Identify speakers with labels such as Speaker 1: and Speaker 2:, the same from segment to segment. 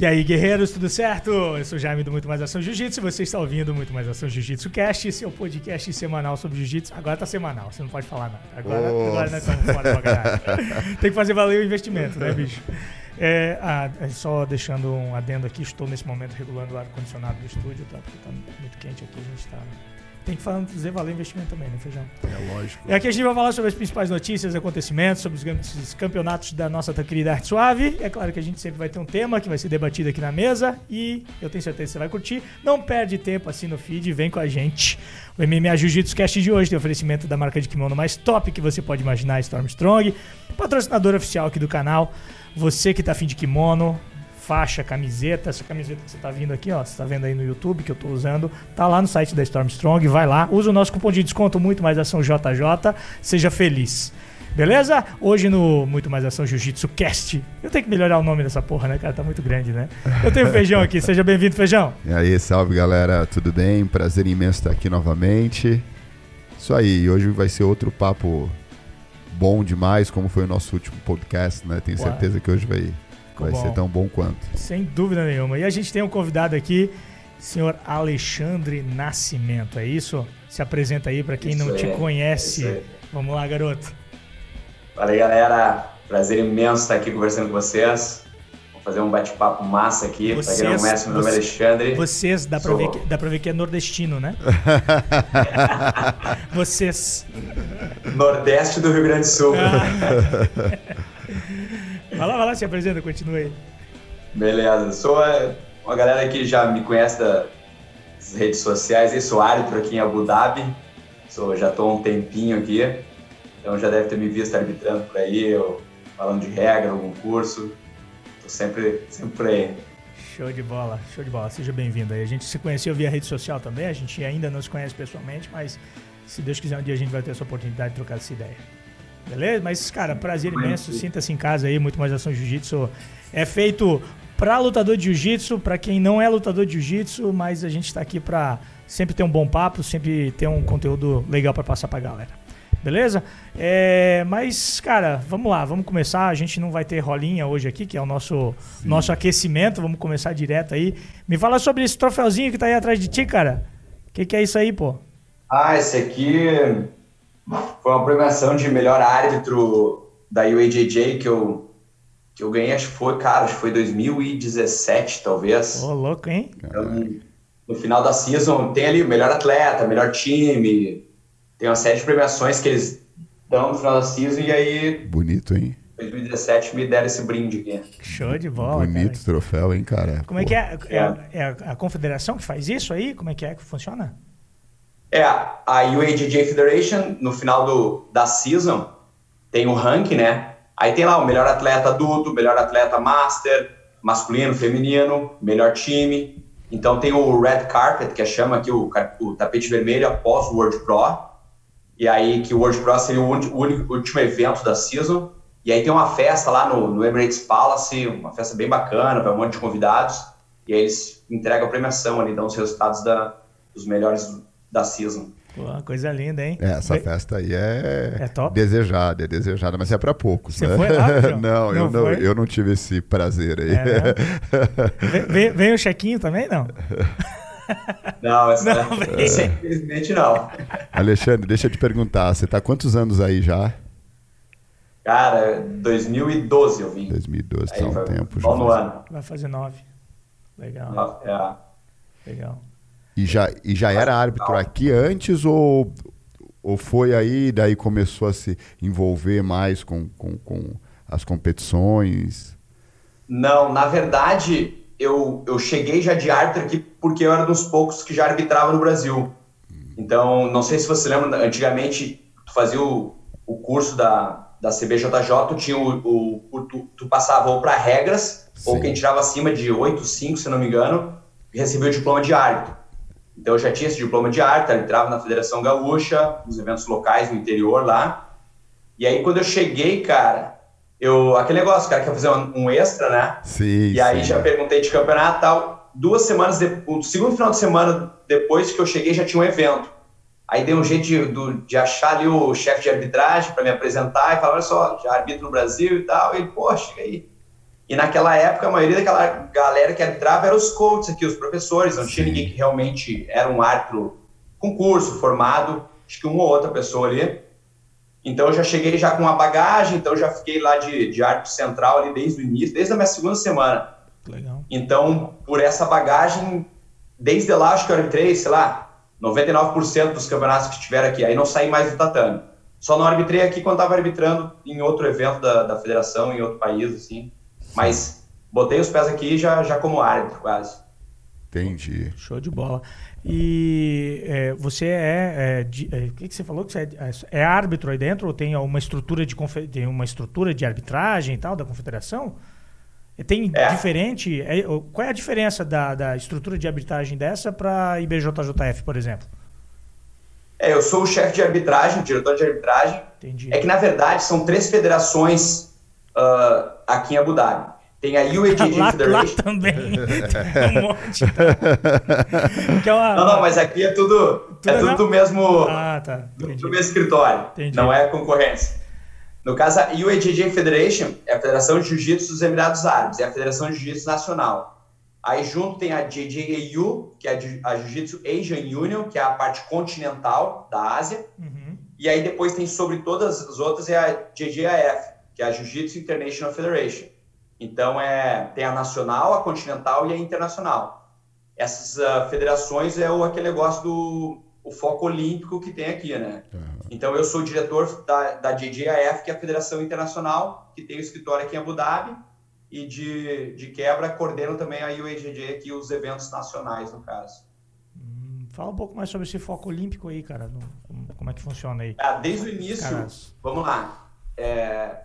Speaker 1: E aí, guerreiros, tudo certo? Eu sou o Jaime do Muito Mais Ação Jiu-Jitsu e você está ouvindo Muito Mais Ação Jiu-Jitsu Cast, seu podcast semanal sobre Jiu-Jitsu. Agora tá semanal, você não pode falar nada. Agora,
Speaker 2: Oh.
Speaker 1: agora nós estamos fora pra caralho. Tem que fazer valer o investimento, né, bicho? É, ah, é só deixando um adendo aqui, estou nesse momento regulando o ar-condicionado do estúdio, tá? Porque tá muito quente aqui, a gente tá... Tem que falar, fazer valer o investimento também, né, Feijão?
Speaker 2: É lógico.
Speaker 1: E aqui a gente vai falar sobre as principais notícias, acontecimentos, sobre os grandes campeonatos da nossa querida Arte Suave. É claro que a gente sempre vai ter um tema que vai ser debatido aqui na mesa e eu tenho certeza que você vai curtir. Não perde tempo assim no feed, vem com a gente. O MMA Jiu-Jitsu Cast de hoje tem oferecimento da marca de kimono mais top que você pode imaginar, Stormstrong, patrocinador oficial aqui do canal. Você que tá afim de kimono, faixa, camiseta, essa camiseta que você tá vindo aqui, ó, você tá vendo aí no YouTube que eu tô usando, tá lá no site da Stormstrong, vai lá, usa o nosso cupom de desconto muito mais ação JJ, seja feliz. Beleza? Hoje no Muito Mais Ação Jiu-Jitsu Cast. Eu tenho que melhorar o nome dessa porra, né, cara? Tá muito grande, né? Eu tenho o Feijão aqui. Seja bem-vindo, Feijão.
Speaker 2: E aí, salve galera, tudo bem? Prazer imenso estar aqui novamente. Isso aí, hoje vai ser outro papo bom demais, como foi o nosso último podcast, né? Tenho certeza que hoje vai, vai
Speaker 1: bom.
Speaker 2: ser tão bom quanto.
Speaker 1: Sem dúvida nenhuma. E a gente tem um convidado aqui, senhor Alexandre Nascimento. É isso? Se apresenta aí pra quem
Speaker 3: Isso
Speaker 1: não te
Speaker 3: aí,
Speaker 1: conhece. Vamos lá, garoto.
Speaker 3: Fala aí, galera. Prazer imenso estar aqui conversando com vocês. Vamos fazer um bate-papo massa aqui. Pra quem não
Speaker 1: Vocês-
Speaker 3: conhece, meu nome é Alexandre.
Speaker 1: Vocês, dá pra,
Speaker 3: Sou-
Speaker 1: ver que, dá pra ver que é nordestino, né? Vocês.
Speaker 3: Nordeste do Rio Grande do Sul.
Speaker 1: Ah. vai lá, vai lá, se apresenta, continua aí.
Speaker 3: Beleza. Sou é, uma galera que já me conhece das redes sociais. Eu sou árbitro aqui em Abu Dhabi. Sou, já estou há um tempinho aqui. Então já deve ter me visto arbitrando por aí, eu falando de regra, algum curso. Tô sempre, sempre por aí.
Speaker 1: Show de bola, show de bola. Seja bem-vindo aí. A gente se conheceu via rede social também, a gente ainda não se conhece pessoalmente, mas se Deus quiser um dia a gente vai ter essa oportunidade de trocar essa ideia. Beleza? Mas, cara, prazer imenso. Sinta-se em casa aí, muito mais ação jiu-jitsu. É feito pra lutador de jiu-jitsu, pra quem não é lutador de jiu-jitsu, mas a gente tá aqui pra sempre ter um bom papo, sempre ter um conteúdo legal pra passar pra galera. Beleza? É, mas, cara, vamos lá, vamos começar. A gente não vai ter rolinha hoje aqui, que é o nosso, nosso aquecimento. Vamos começar direto aí. Me fala sobre esse troféuzinho que tá aí atrás de ti, cara. O que, que é isso aí, pô?
Speaker 3: Ah, esse aqui foi uma premiação de melhor árbitro da UAJJ que eu, que eu ganhei, acho que foi, cara, acho que foi 2017, talvez.
Speaker 1: Ô, louco, hein?
Speaker 3: Então, no final da season, tem ali o melhor atleta, melhor time, tem uma série de premiações que eles dão no final da season, e aí,
Speaker 2: Bonito, hein?
Speaker 3: em 2017, me deram esse brinde aqui.
Speaker 1: Show de bola.
Speaker 2: Bonito
Speaker 1: cara.
Speaker 2: troféu, hein, cara?
Speaker 1: Como é
Speaker 2: Pô.
Speaker 1: que é? É, é a confederação que faz isso aí? Como é que é que funciona?
Speaker 3: É, a UAJJ Federation, no final do, da season, tem o ranking, né? Aí tem lá o melhor atleta adulto, melhor atleta master, masculino, feminino, melhor time. Então tem o red carpet, que chama aqui o, o tapete vermelho após o World Pro. E aí que o World Pro seria o, o último evento da season. E aí tem uma festa lá no, no Emirates Palace, uma festa bem bacana, vai um monte de convidados. E aí eles entregam a premiação ali, dão os resultados da, dos melhores da season.
Speaker 1: Pô, coisa linda, hein?
Speaker 2: É, essa
Speaker 1: Bem-
Speaker 2: festa aí é,
Speaker 1: É top?
Speaker 2: desejada, é desejada, mas é pra poucos,
Speaker 1: Você
Speaker 2: né?
Speaker 1: foi lá, João?
Speaker 2: não, eu
Speaker 1: Não
Speaker 2: não,
Speaker 1: foi?
Speaker 2: eu não tive esse prazer aí.
Speaker 1: É, né? Vem, vem- vem o chequinho também, não?
Speaker 3: Não, essa,
Speaker 1: Não,
Speaker 3: esse, infelizmente não.
Speaker 2: Alexandre, deixa eu te perguntar, você tá há quantos anos aí já?
Speaker 3: Cara, 2012 eu vim.
Speaker 2: 2012,
Speaker 3: Aí
Speaker 2: tá um tempo já.
Speaker 3: ano.
Speaker 1: Vai fazer nove. Legal,
Speaker 3: É,
Speaker 1: legal.
Speaker 2: E já, e já era árbitro aqui antes ou, ou foi aí, daí começou a se envolver mais com, com, com as competições?
Speaker 3: Não, na verdade, eu, eu cheguei já de árbitro aqui porque eu era dos poucos que já arbitrava no Brasil. Então, não sei se você lembra, antigamente, tu fazia o, o curso da, da CBJJ, tu, tinha o, o, tu, tu passava ou para regras, ou
Speaker 2: Sim.
Speaker 3: quem tirava acima de 8, 5, se não me engano, recebia o diploma de árbitro. Então, eu já tinha esse diploma de árbitro, arbitrava na Federação Gaúcha, nos eventos locais no interior lá. E aí, quando eu cheguei, cara, eu, aquele negócio, o cara quer fazer um, um extra, né?
Speaker 2: Sim,
Speaker 3: E aí
Speaker 2: sim.
Speaker 3: já perguntei de campeonato e tal. Duas semanas depois, o segundo final de semana depois que eu cheguei já tinha um evento. Aí dei um jeito de, do- de achar ali o chefe de arbitragem para me apresentar e falar, olha só, já arbitro no Brasil e tal. E ele, pô, chega aí. E naquela época, a maioria daquela galera que arbitrava eram os coaches aqui, os professores, não tinha
Speaker 2: Sim.
Speaker 3: ninguém que realmente era um árbitro com curso, formado, acho que uma ou outra pessoa ali. Então eu já cheguei já com uma bagagem, então já fiquei lá de, de árbitro central ali desde o início, desde a minha segunda semana.
Speaker 1: Legal.
Speaker 3: Então, por essa bagagem, desde lá acho que eu arbitrei, sei lá, 99% dos campeonatos que tiveram aqui, aí não saí mais do tatame. Só não arbitrei aqui quando estava arbitrando em outro evento da, da federação, em outro país, assim. Mas botei os pés aqui já, já como árbitro, quase.
Speaker 2: Entendi.
Speaker 1: Show de bola. E é, você é, é, de- é, O que, que você falou? Que você é, é árbitro aí dentro ou tem uma estrutura de, tem uma estrutura de arbitragem e tal da confederação? E Tem
Speaker 3: É.
Speaker 1: diferente. é, qual é a diferença da, da estrutura de arbitragem dessa para IBJJF, por exemplo?
Speaker 3: É, eu sou o chefe de arbitragem, diretor de arbitragem.
Speaker 1: Entendi.
Speaker 3: É que, na verdade, são três federações ah, aqui em Abu Dhabi. Tem a UAJJ
Speaker 1: lá, lá
Speaker 3: Federation.
Speaker 1: também. Tem um monte. Que é uma-
Speaker 3: Não, não, mas aqui é tudo, é
Speaker 1: é
Speaker 3: tudo
Speaker 1: na-
Speaker 3: do mesmo,
Speaker 1: Ah, tá.
Speaker 3: do, mesmo escritório.
Speaker 1: Entendi.
Speaker 3: Não é concorrência. No caso, a UAJJ Federation é a Federação de Jiu-Jitsu dos Emirados Árabes, é a Federação de Jiu-Jitsu Nacional. Aí junto tem a JJAU, que é a Jiu-Jitsu Asian Union, que é a parte continental da Ásia.
Speaker 1: Uhum.
Speaker 3: E aí depois tem sobre todas as outras é a JJAF, que é a Jiu-Jitsu International Federation. Então é tem a nacional, a continental e a internacional. Essas ah, federações é o aquele negócio do o foco olímpico que tem aqui, né? Então eu sou o diretor da, da JJAF, que é a Federação Internacional, que tem o escritório aqui em Abu Dhabi, e de, de quebra coordeno também a UAJJ aqui os eventos nacionais, no caso.
Speaker 1: Hum, Fala um pouco mais sobre esse foco olímpico aí, cara. no- como- como é que funciona aí?
Speaker 3: Ah, desde o início,
Speaker 1: Caras.
Speaker 3: vamos lá. É,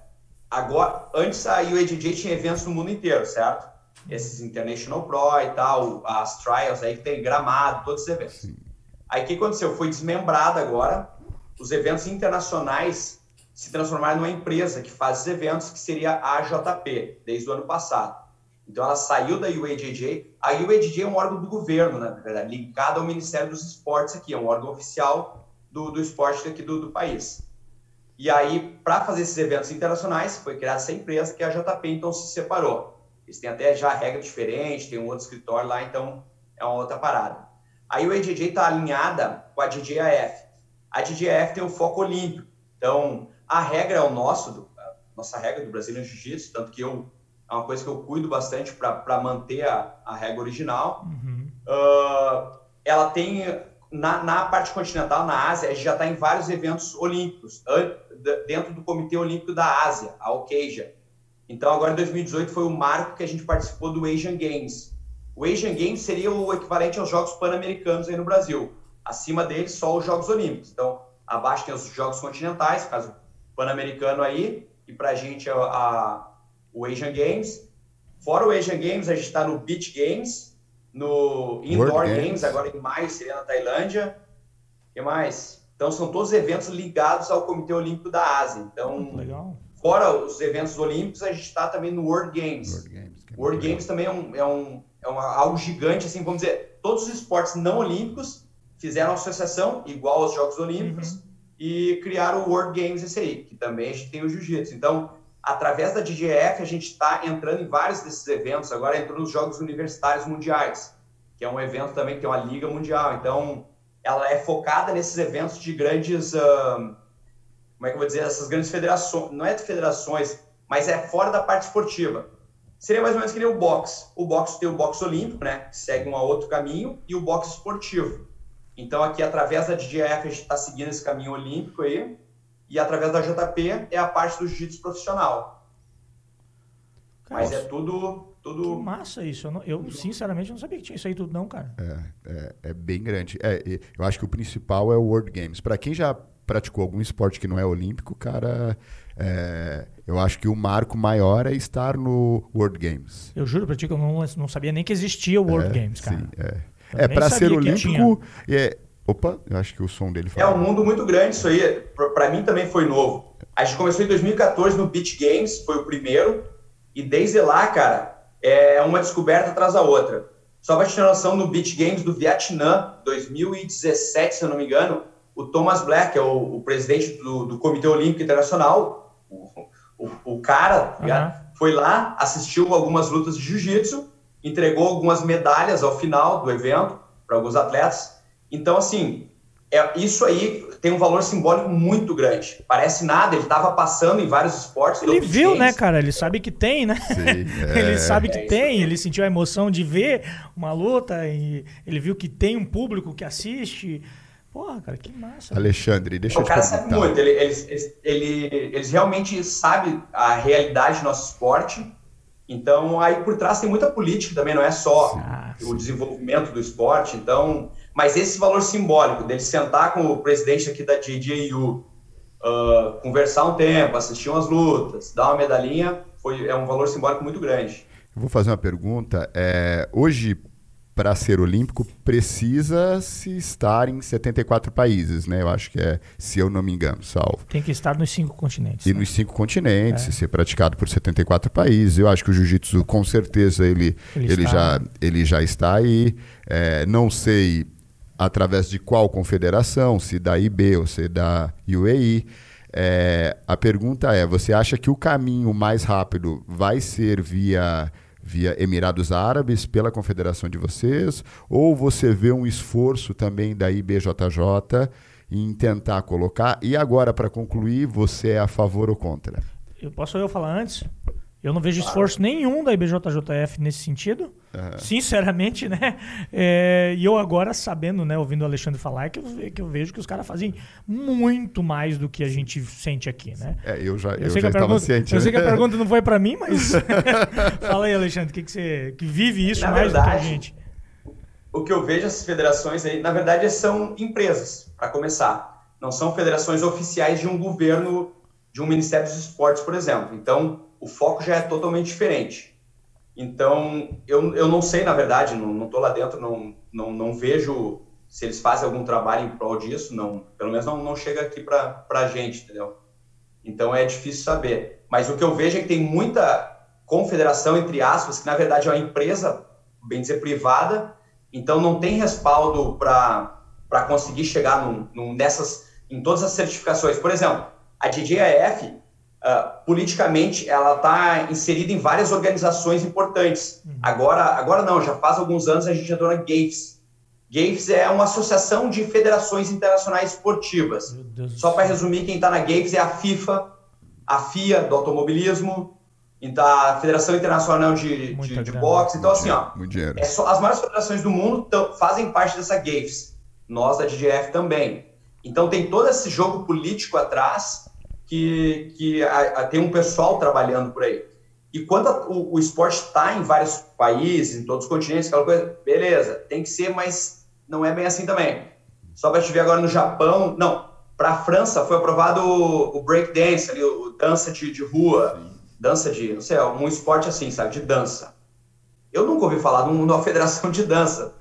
Speaker 3: agora, antes a UAJJ tinha eventos no mundo inteiro, certo? Esses International Pro e tal, as trials aí que tem gramado, todos os eventos. Aí o que aconteceu? Foi desmembrado agora. Os eventos internacionais se transformaram numa empresa que faz os eventos, que seria a AJP, desde o ano passado. Então ela saiu da UAJJ. A UAJJ é um órgão do governo, né, na verdade, ligado ao Ministério dos Esportes aqui, é um órgão oficial do, do esporte aqui do, do país. E aí, para fazer esses eventos internacionais, foi criada essa empresa que é a JP, então se separou. Eles têm até já regra diferente, tem um outro escritório lá, então é uma outra parada. Aí o AJJ está alinhada com a DJAF. A DJAF tem um foco olímpico. Então, a regra é o nosso, nossa regra do Brasilian Jiu-Jitsu, tanto que eu, é uma coisa que eu cuido bastante para manter a, a regra original.
Speaker 1: Uhum.
Speaker 3: Ah, ela tem, na, na parte continental, na Ásia, a gente já está em vários eventos olímpicos, dentro do Comitê Olímpico da Ásia, a OCASIA. Então, agora em 2018 foi o marco que a gente participou do Asian Games. O Asian Games seria o equivalente aos Jogos Pan-Americanos aí no Brasil. Acima deles, só os Jogos Olímpicos. Então, abaixo tem os Jogos Continentais, caso Pan-Americano aí, e para a gente a, a- o Asian Games. Fora o Asian Games, a gente está no Beach Games, no Indoor
Speaker 2: Games.
Speaker 3: Games. agora em maio seria na Tailândia. O que mais? Então, são todos eventos ligados ao Comitê Olímpico da Ásia. Então,
Speaker 1: Legal.
Speaker 3: fora os eventos olímpicos, a gente está também no World Games.
Speaker 2: World Games. é
Speaker 3: World Games também é, um, é, um, é uma, algo gigante, assim, vamos dizer, todos os esportes não olímpicos fizeram associação, igual aos Jogos Olímpicos, e criaram o World Games esse aí, que também a gente tem o Jiu-Jitsu. Então, através da DGF, a gente está entrando em vários desses eventos, agora entrou nos Jogos Universitários Mundiais, que é um evento também que tem uma liga mundial. Então, ela é focada nesses eventos de grandes, ahn, como é que eu vou dizer, essas grandes federações, não é de federações, mas é fora da parte esportiva. Seria mais ou menos que nem o boxe. O boxe tem o boxe olímpico, né? Que segue um outro caminho, e o boxe esportivo. Então, aqui, através da DGF, a gente está seguindo esse caminho olímpico aí, e através da JP é a parte do jiu-jitsu profissional.
Speaker 1: Cara,
Speaker 3: Mas é tudo,
Speaker 1: que
Speaker 3: tudo
Speaker 1: massa isso. Eu, não- eu, sinceramente, não sabia que tinha isso aí tudo, não, cara.
Speaker 2: É, é bem grande. É, eu acho que o principal é o World Games. Para quem já praticou algum esporte que não é olímpico, cara, é, eu acho que o marco maior é estar no World Games.
Speaker 1: Eu juro pra ti que eu não, não sabia nem que existia o World
Speaker 2: É,
Speaker 1: Games, cara.
Speaker 2: Sim, é.
Speaker 1: Eu
Speaker 2: É, para ser
Speaker 1: que
Speaker 2: olímpico. É, opa, eu acho que o som dele
Speaker 3: É
Speaker 2: fala.
Speaker 3: um mundo muito grande isso aí. Para mim também foi novo. A gente começou em 2014 no Beach Games, foi o primeiro. E desde lá, cara, é uma descoberta atrás da outra. Só pra te ter noção, no Beach Games do Vietnã, 2017, se eu não me engano, o Thomas Black, que é o, o presidente do, do Comitê Olímpico Internacional, o, o, o cara, ligado? foi lá, assistiu algumas lutas de jiu-jitsu, entregou algumas medalhas ao final do evento para alguns atletas. Então, assim, é, isso aí tem um valor simbólico muito grande. Parece nada, ele estava passando em vários esportes.
Speaker 1: Ele viu, né, cara? Ele sabe que tem, né?
Speaker 2: Sim, é.
Speaker 1: ele sabe que é tem, ele sentiu a emoção de ver uma luta e ele viu que tem um público que assiste. Porra, cara, que massa.
Speaker 2: Alexandre, deixa
Speaker 3: o
Speaker 2: eu te
Speaker 3: cara
Speaker 2: perguntar.
Speaker 3: sabe muito, ele, eles, ele, eles realmente sabem a realidade do nosso esporte. Então, aí por trás tem muita política também, não é só
Speaker 1: Ah,
Speaker 3: o desenvolvimento do esporte. Então, mas esse valor simbólico dele sentar com o presidente aqui da DJU, uh, conversar um tempo, assistir umas lutas, dar uma medalhinha, foi, é um valor simbólico muito grande.
Speaker 2: Eu vou fazer uma pergunta. É, hoje, para ser olímpico, precisa-se estar em 74 países, né? Eu acho que é, se eu não me engano, salvo.
Speaker 1: Tem que estar nos cinco continentes.
Speaker 2: E
Speaker 1: né?
Speaker 2: nos cinco continentes, e ser praticado por 74 países. Eu acho que o jiu-jitsu, com certeza, ele,
Speaker 1: Ele
Speaker 2: ele,
Speaker 1: está.
Speaker 2: já, ele já está aí. É, não sei através de qual confederação, se da IB ou se da UAE. É, a pergunta é: você acha que o caminho mais rápido vai ser via, via Emirados Árabes, pela confederação de vocês? Ou você vê um esforço também da IBJJ em tentar colocar? E agora, para concluir, você é a favor ou contra?
Speaker 1: Eu posso eu falar antes? Eu não vejo esforço nenhum da IBJJF nesse sentido. Sinceramente, né? É, e eu agora, sabendo, né, ouvindo o Alexandre falar, é que eu, que eu vejo que os caras fazem muito mais do que a gente sente aqui, né?
Speaker 2: É, eu já, eu
Speaker 1: Eu, sei, que
Speaker 2: já
Speaker 1: a
Speaker 2: estava
Speaker 1: pergunta,
Speaker 2: ciente.
Speaker 1: eu sei que a
Speaker 2: né?
Speaker 1: pergunta não foi pra mim, mas fala aí, Alexandre, que, que você que vive isso
Speaker 3: Na
Speaker 1: mais do que a
Speaker 3: verdade,
Speaker 1: gente?
Speaker 3: O que eu vejo essas federações aí, na verdade, são empresas, para começar. Não são federações oficiais de um governo, de um Ministério dos Esportes, por exemplo. Então, o foco já é totalmente diferente. Então, eu, eu não sei, na verdade, não estou lá dentro, não, não, não vejo se eles fazem algum trabalho em prol disso, não, pelo menos não, não chega aqui para a gente, entendeu? Então é difícil saber. Mas o que eu vejo é que tem muita confederação, entre aspas, que na verdade é uma empresa, bem dizer, privada, então não tem respaldo para conseguir chegar num, num, nessas, em todas as certificações. Por exemplo, a DJAF, uh, politicamente, ela está inserida em várias organizações importantes.
Speaker 1: Uhum.
Speaker 3: Agora, agora não, já faz alguns anos a gente entrou na GAFES. GAFES é uma associação de federações internacionais esportivas. Só para resumir, quem está na GAFES é a FIFA, a FIA do automobilismo, então a Federação Internacional de, de, de boxe. Então, assim, ó,
Speaker 2: Muito dinheiro.
Speaker 3: é só, as maiores federações do mundo tão- fazem parte dessa GAFES. Nós da DGF também. Então tem todo esse jogo político atrás que, que a- a- tem um pessoal trabalhando por aí. E quando a- o, o esporte está em vários países, em todos os continentes, aquela coisa, beleza, tem que ser, mas não é bem assim também. Só para te ver agora no Japão, não, para a França foi aprovado o, o breakdance, ali, o, o dança de, de rua, dança de, não sei, um esporte assim, sabe, de dança. Eu nunca ouvi falar num- numa federação de dança.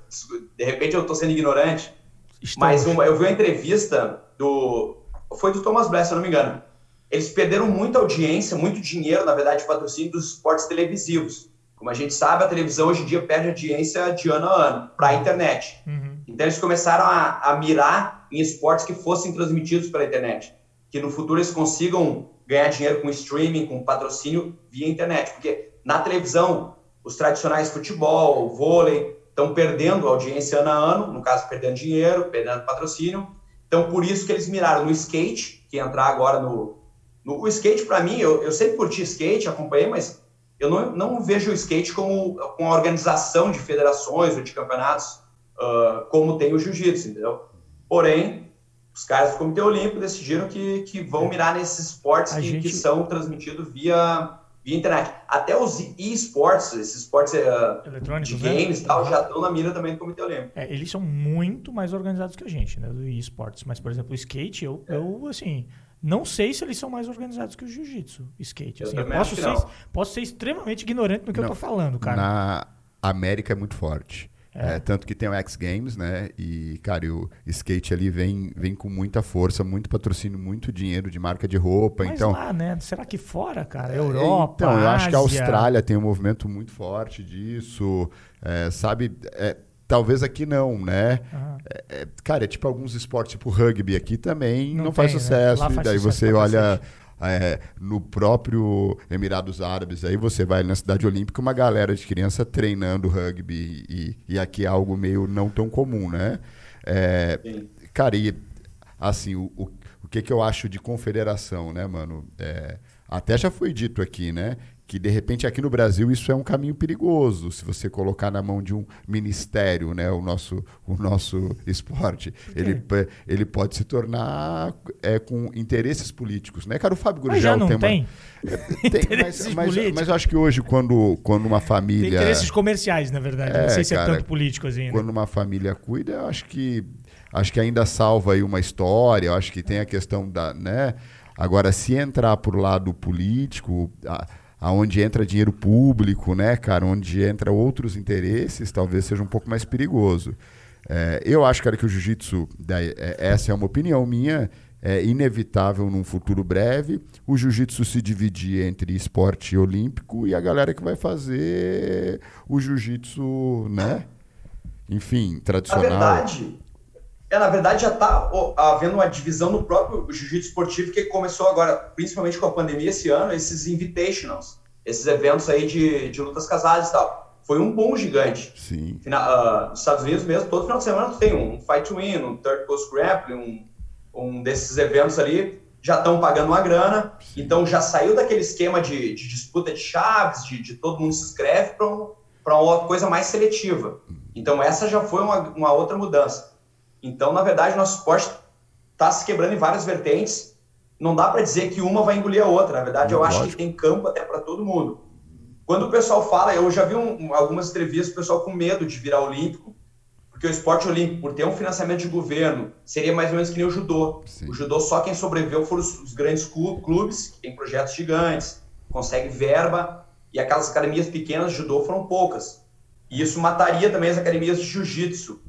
Speaker 3: De repente eu estou sendo ignorante,
Speaker 1: Estamos.
Speaker 3: mas uma, eu vi uma entrevista do. Foi do Thomas Bless, se eu não me engano. Eles perderam muita audiência, muito dinheiro, na verdade, de patrocínio dos esportes televisivos. Como a gente sabe, a televisão hoje em dia perde audiência de ano a ano para a internet.
Speaker 1: Uhum.
Speaker 3: Então eles começaram a, a mirar em esportes que fossem transmitidos pela internet. Que no futuro eles consigam ganhar dinheiro com streaming, com patrocínio via internet. Porque na televisão, os tradicionais futebol, vôlei, estão perdendo audiência ano a ano, no caso, perdendo dinheiro, perdendo patrocínio. Então, por isso que eles miraram no skate, que entrar agora no. No o skate, para mim, eu, eu sempre curti skate, acompanhei, mas eu não, não vejo o skate como uma organização de federações ou de campeonatos uh, como tem o jiu-jitsu, entendeu? Porém, os caras do Comitê Olímpico decidiram que, que vão mirar nesses esportes que,
Speaker 1: gente-
Speaker 3: que são transmitidos via, via internet. Até os e-sports, esses esportes uh,
Speaker 1: Eletrônicos,
Speaker 3: de
Speaker 1: né?
Speaker 3: games e tal, já estão na mira também do Comitê Olímpico.
Speaker 1: É, eles são muito mais organizados que a gente, né? Do esportes. Mas, por exemplo, o skate, eu, eu assim, não sei se eles são mais organizados que o jiu-jitsu. Skate.
Speaker 3: Eu
Speaker 1: Assim, eu
Speaker 3: também
Speaker 1: posso, ser, posso ser extremamente ignorante no que eu
Speaker 2: Não.
Speaker 1: tô falando, cara.
Speaker 2: Na América é muito forte. É, tanto que tem o X Games, né? E, cara, o skate ali vem, vem com muita força, muito patrocínio, muito dinheiro de marca de roupa.
Speaker 1: Mas
Speaker 2: então,
Speaker 1: lá, né? Será que fora, cara? Europa,
Speaker 2: então, eu acho que a
Speaker 1: Ásia?
Speaker 2: Austrália tem um movimento muito forte disso. é, sabe? Talvez aqui não, né?
Speaker 1: Aham.
Speaker 2: É, é, cara, é tipo alguns esportes, tipo rugby aqui também
Speaker 1: Não
Speaker 2: não, faz
Speaker 1: tem, né?
Speaker 2: sucesso.
Speaker 1: Lá
Speaker 2: E
Speaker 1: faz
Speaker 2: daí
Speaker 1: sucesso
Speaker 2: você olha é, no próprio Emirados Árabes, aí você vai na cidade olímpica, uma galera de criança treinando rugby e, e aqui é algo meio não tão comum, né? É, cara, e assim, o, o, o, que, que eu acho de confederação, né, mano? É, até já foi dito aqui, né? Que de repente aqui no Brasil isso é um caminho perigoso se você colocar na mão de um ministério né o nosso o nosso esporte. Ele ele pode se tornar é, com interesses políticos né? Cara o Fábio
Speaker 1: Gurgel já não tem, tem.
Speaker 2: Uma, é, tem mas, mas, mas, eu acho que hoje quando quando uma família tem
Speaker 1: interesses comerciais na verdade. É, não sei se é cara, tanto político assim né?
Speaker 2: quando uma família cuida eu acho que acho que ainda salva aí uma história eu acho que tem a questão da né? Agora se entrar por lado político a, aonde entra dinheiro público, né, cara, onde entra outros interesses, talvez seja um pouco mais perigoso. É, eu acho, cara, que o jiu-jitsu, é, essa é uma opinião minha, é inevitável num futuro breve o jiu-jitsu se dividir entre esporte olímpico e a galera que vai fazer o jiu-jitsu, né? Enfim, tradicional.
Speaker 3: Na verdade, é, na verdade já está havendo uma divisão no próprio jiu-jitsu esportivo que começou agora, principalmente com a pandemia esse ano, esses invitationals, esses eventos aí de, de lutas casadas e tal. Foi um boom gigante.
Speaker 2: Sim.
Speaker 3: uh, nos Estados Unidos mesmo, todo final de semana tem um Fight Win, um Third Coast Grappling, um, um desses eventos ali, já estão pagando uma grana, então já saiu daquele esquema de, de disputa de chaves, de, de, todo mundo se inscreve para um, uma coisa mais seletiva. Uhum. Então essa já foi uma, uma outra mudança. Então, na verdade, nosso esporte está se quebrando em várias vertentes. Não dá para dizer que uma vai engolir a outra. Na verdade, eu Lógico. acho que tem campo até para todo mundo. Quando o pessoal fala, eu já vi um, algumas entrevistas, o pessoal com medo de virar olímpico, porque o esporte olímpico, por ter um financiamento de governo, seria mais ou menos que nem o judô. Sim. O judô, só quem sobreviveu foram os, os grandes clubes, que têm projetos gigantes, consegue verba, e aquelas academias pequenas de judô foram poucas. E isso mataria também as academias de jiu-jitsu,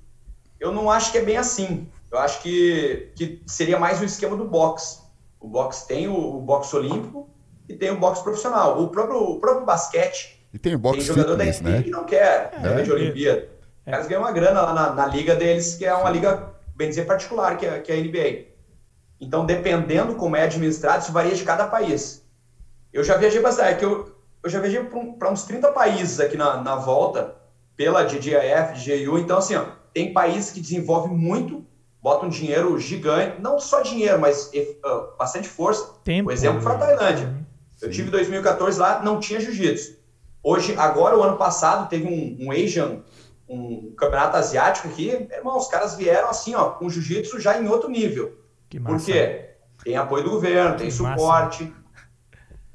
Speaker 3: eu não acho que é bem assim. Eu acho que, que seria mais o esquema do boxe. O boxe tem o, o boxe olímpico e tem o boxe profissional. O próprio, o próprio basquete.
Speaker 2: E tem o boxe tem jogador fitness, da NBA né?
Speaker 3: que não quer é, de Olimpíada. É. Os caras ganham uma grana lá na, na, liga deles, que é uma liga, bem dizer, particular, que é, que é a NBA. Então, dependendo como é administrado, isso varia de cada país. Eu já viajei bastante, é que eu, eu já viajei para uns 30 países aqui na, na volta, pela DGAF, DGU, então assim, ó, tem países que desenvolvem muito, botam dinheiro gigante, não só dinheiro, mas uh, bastante força. Tempo. O exemplo foi a Tailândia. Uhum. Eu tive em 2014 lá, não tinha jiu-jitsu. Hoje, agora, o ano passado, teve um, um Asian, um campeonato asiático aqui. Irmão, os caras vieram assim, ó, com jiu-jitsu já em outro nível. Que massa. Por quê? Tem apoio do governo, tem que suporte. Massa.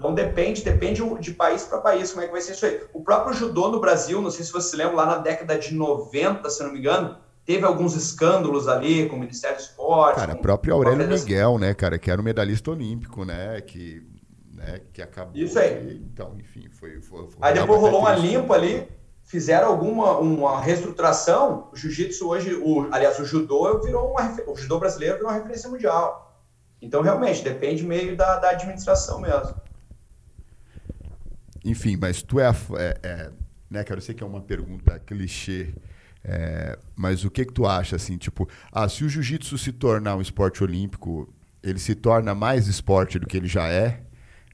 Speaker 3: Então depende, depende de país para país como é que vai ser isso aí. O próprio judô no Brasil, não sei se você lembra, lá na década de 90, se não me engano, teve alguns escândalos ali com o Ministério do Esporte.
Speaker 2: Cara, o próprio Aurélio Miguel, né, cara, que era um medalhista olímpico, né, que, né, que acabou.
Speaker 3: Isso aí.
Speaker 2: então, enfim, foi. foi, foi
Speaker 3: aí depois rolou uma limpa ali, fizeram alguma uma reestruturação. O jiu-jitsu hoje, o, aliás, o judô virou uma, o judô brasileiro virou uma referência mundial. Então, realmente, depende meio da, da administração mesmo.
Speaker 2: Enfim, mas tu é, é, é né, eu sei que é uma pergunta clichê, é, mas o que que tu acha, assim, tipo, ah, se o jiu-jitsu se tornar um esporte olímpico, ele se torna mais esporte do que ele já é?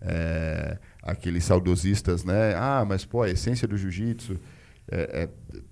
Speaker 2: é aqueles saudosistas, né? Ah, mas pô, a essência do jiu-jitsu, é, é,